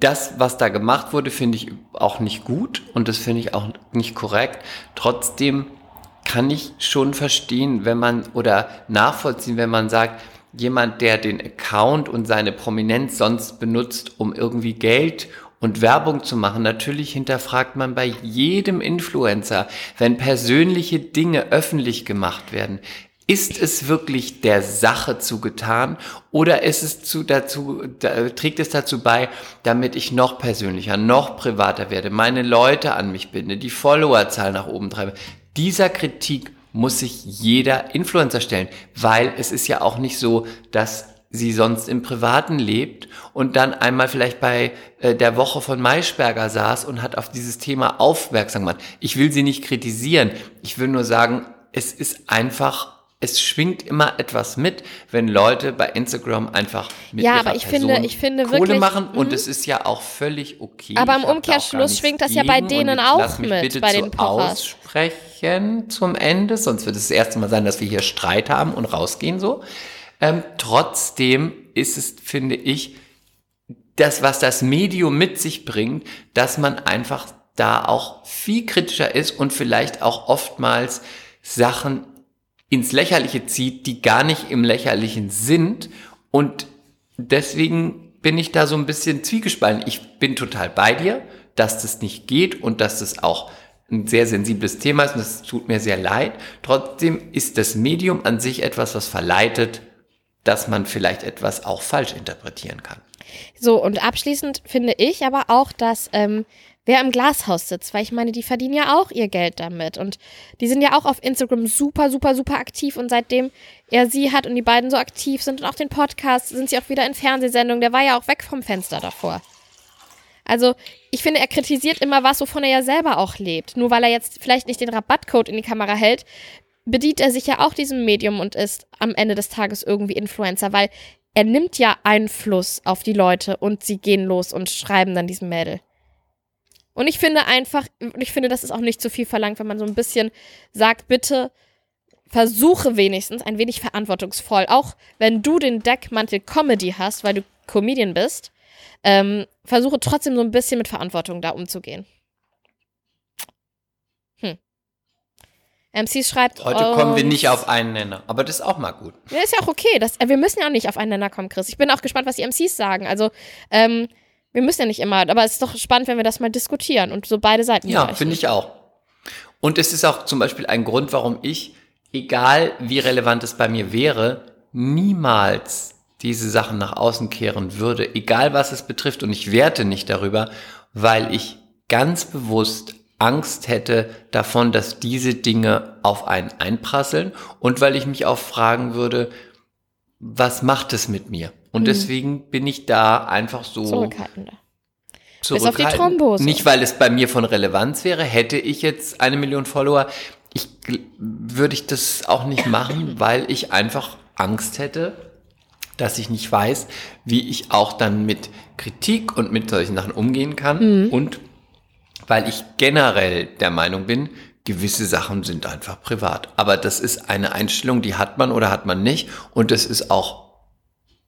das, was da gemacht wurde, finde ich auch nicht gut und das finde ich auch nicht korrekt. Trotzdem kann ich schon verstehen, wenn man oder nachvollziehen, wenn man sagt, jemand, der den Account und seine Prominenz sonst benutzt, um irgendwie Geld und Werbung zu machen. Natürlich hinterfragt man bei jedem Influencer, wenn persönliche Dinge öffentlich gemacht werden. Ist es wirklich der Sache zugetan oder ist es zu, dazu, da, trägt es dazu bei, damit ich noch persönlicher, noch privater werde, meine Leute an mich binde, die Followerzahl nach oben treibe? Dieser Kritik muss sich jeder Influencer stellen, weil es ist ja auch nicht so, dass sie sonst im Privaten lebt und dann einmal vielleicht bei äh, der Woche von Maischberger saß und hat auf dieses Thema aufmerksam gemacht. Ich will sie nicht kritisieren. Ich will nur sagen, es ist einfach, es schwingt immer etwas mit, wenn Leute bei Instagram einfach mit Ja, ihrer aber ich Person finde- ich finde Kohle wirklich- machen und mhm. es ist ja auch völlig okay. Aber im Umkehrschluss schwingt das ja bei denen auch mit, bitte bei zu den Pochers. Aussprechen zum Ende, sonst wird es das erste Mal sein, dass wir hier Streit haben und rausgehen so. Ähm, trotzdem ist es, finde ich, das, was das Medium mit sich bringt, dass man einfach da auch viel kritischer ist und vielleicht auch oftmals Sachen ins Lächerliche zieht, die gar nicht im Lächerlichen sind. Und deswegen bin ich da so ein bisschen zwiegespalten. Ich bin total bei dir, dass das nicht geht und dass das auch ein sehr sensibles Thema ist und das tut mir sehr leid. Trotzdem ist das Medium an sich etwas, was verleitet, dass man vielleicht etwas auch falsch interpretieren kann. So, und abschließend finde ich aber auch, dass ähm, wer im Glashaus sitzt, weil ich meine, die verdienen ja auch ihr Geld damit. Und die sind ja auch auf Instagram super, super, super aktiv. Und seitdem er sie hat und die beiden so aktiv sind und auch den Podcast, sind sie auch wieder in Fernsehsendungen. Der war ja auch weg vom Fenster davor. Also, ich finde, er kritisiert immer was, wovon er ja selber auch lebt. Nur weil er jetzt vielleicht nicht den Rabattcode in die Kamera hält, bedient er sich ja auch diesem Medium und ist am Ende des Tages irgendwie Influencer, weil er nimmt ja Einfluss auf die Leute und sie gehen los und schreiben dann diesem Mädel. Und ich finde einfach, ich finde, das ist auch nicht zu viel verlangt, wenn man so ein bisschen sagt, bitte versuche wenigstens ein wenig verantwortungsvoll, auch wenn du den Deckmantel Comedy hast, weil du Comedian bist, ähm, versuche trotzdem so ein bisschen mit Verantwortung da umzugehen. Hm. MC schreibt. Heute oh, kommen wir nicht auf einen Nenner, aber das ist auch mal gut. Ja, ist ja auch okay. Das, äh, wir müssen ja auch nicht auf einen Nenner kommen, Chris. Ich bin auch gespannt, was die MCs sagen. Also, ähm, wir müssen ja nicht immer, aber es ist doch spannend, wenn wir das mal diskutieren und so beide Seiten. Ja, finde ich auch. Und es ist auch zum Beispiel ein Grund, warum ich, egal wie relevant es bei mir wäre, niemals diese Sachen nach außen kehren würde, egal was es betrifft. Und ich werte nicht darüber, weil ich ganz bewusst Angst hätte davon, dass diese Dinge auf einen einprasseln und weil ich mich auch fragen würde, was macht es mit mir? Und Mhm. deswegen bin ich da einfach so Zurückhaltender. auf die. Thrombose. Nicht, weil es bei mir von Relevanz wäre. Hätte ich jetzt eine Million Follower, ich, würde ich das auch nicht machen, <coughs> weil ich einfach Angst hätte, dass ich nicht weiß, wie ich auch dann mit Kritik und mit solchen Sachen umgehen kann. Und weil ich generell der Meinung bin, gewisse Sachen sind einfach privat. Aber das ist eine Einstellung, die hat man oder hat man nicht. Und das ist auch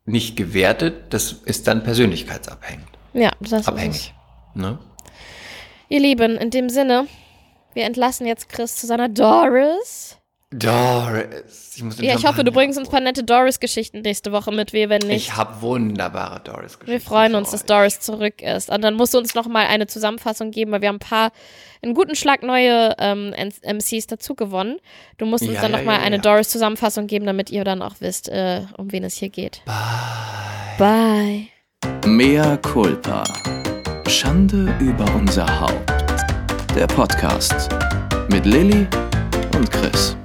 nicht gewertet. Das ist dann persönlichkeitsabhängig. Ja, das ist. Abhängig. Ne? Ihr Lieben, in dem Sinne, wir entlassen jetzt Chris zu seiner Doris. Doris. Ich muss Ja, ich hoffe, du bringst uns ein paar nette Doris-Geschichten nächste Woche mit, wir, wenn nicht. Ich habe wunderbare Doris-Geschichten. Wir freuen uns, dass. Doris zurück ist. Und dann musst du uns noch mal eine Zusammenfassung geben, weil wir haben ein paar, einen guten Schlag neue ähm, MCs dazu gewonnen. Du musst uns Ja, dann ja, noch mal ja, eine ja. Doris-Zusammenfassung geben, damit ihr dann auch wisst, äh, um wen es hier geht. Bye. Bye. Mea culpa. Schande über unser Haupt. Der Podcast mit Lilly und Chris.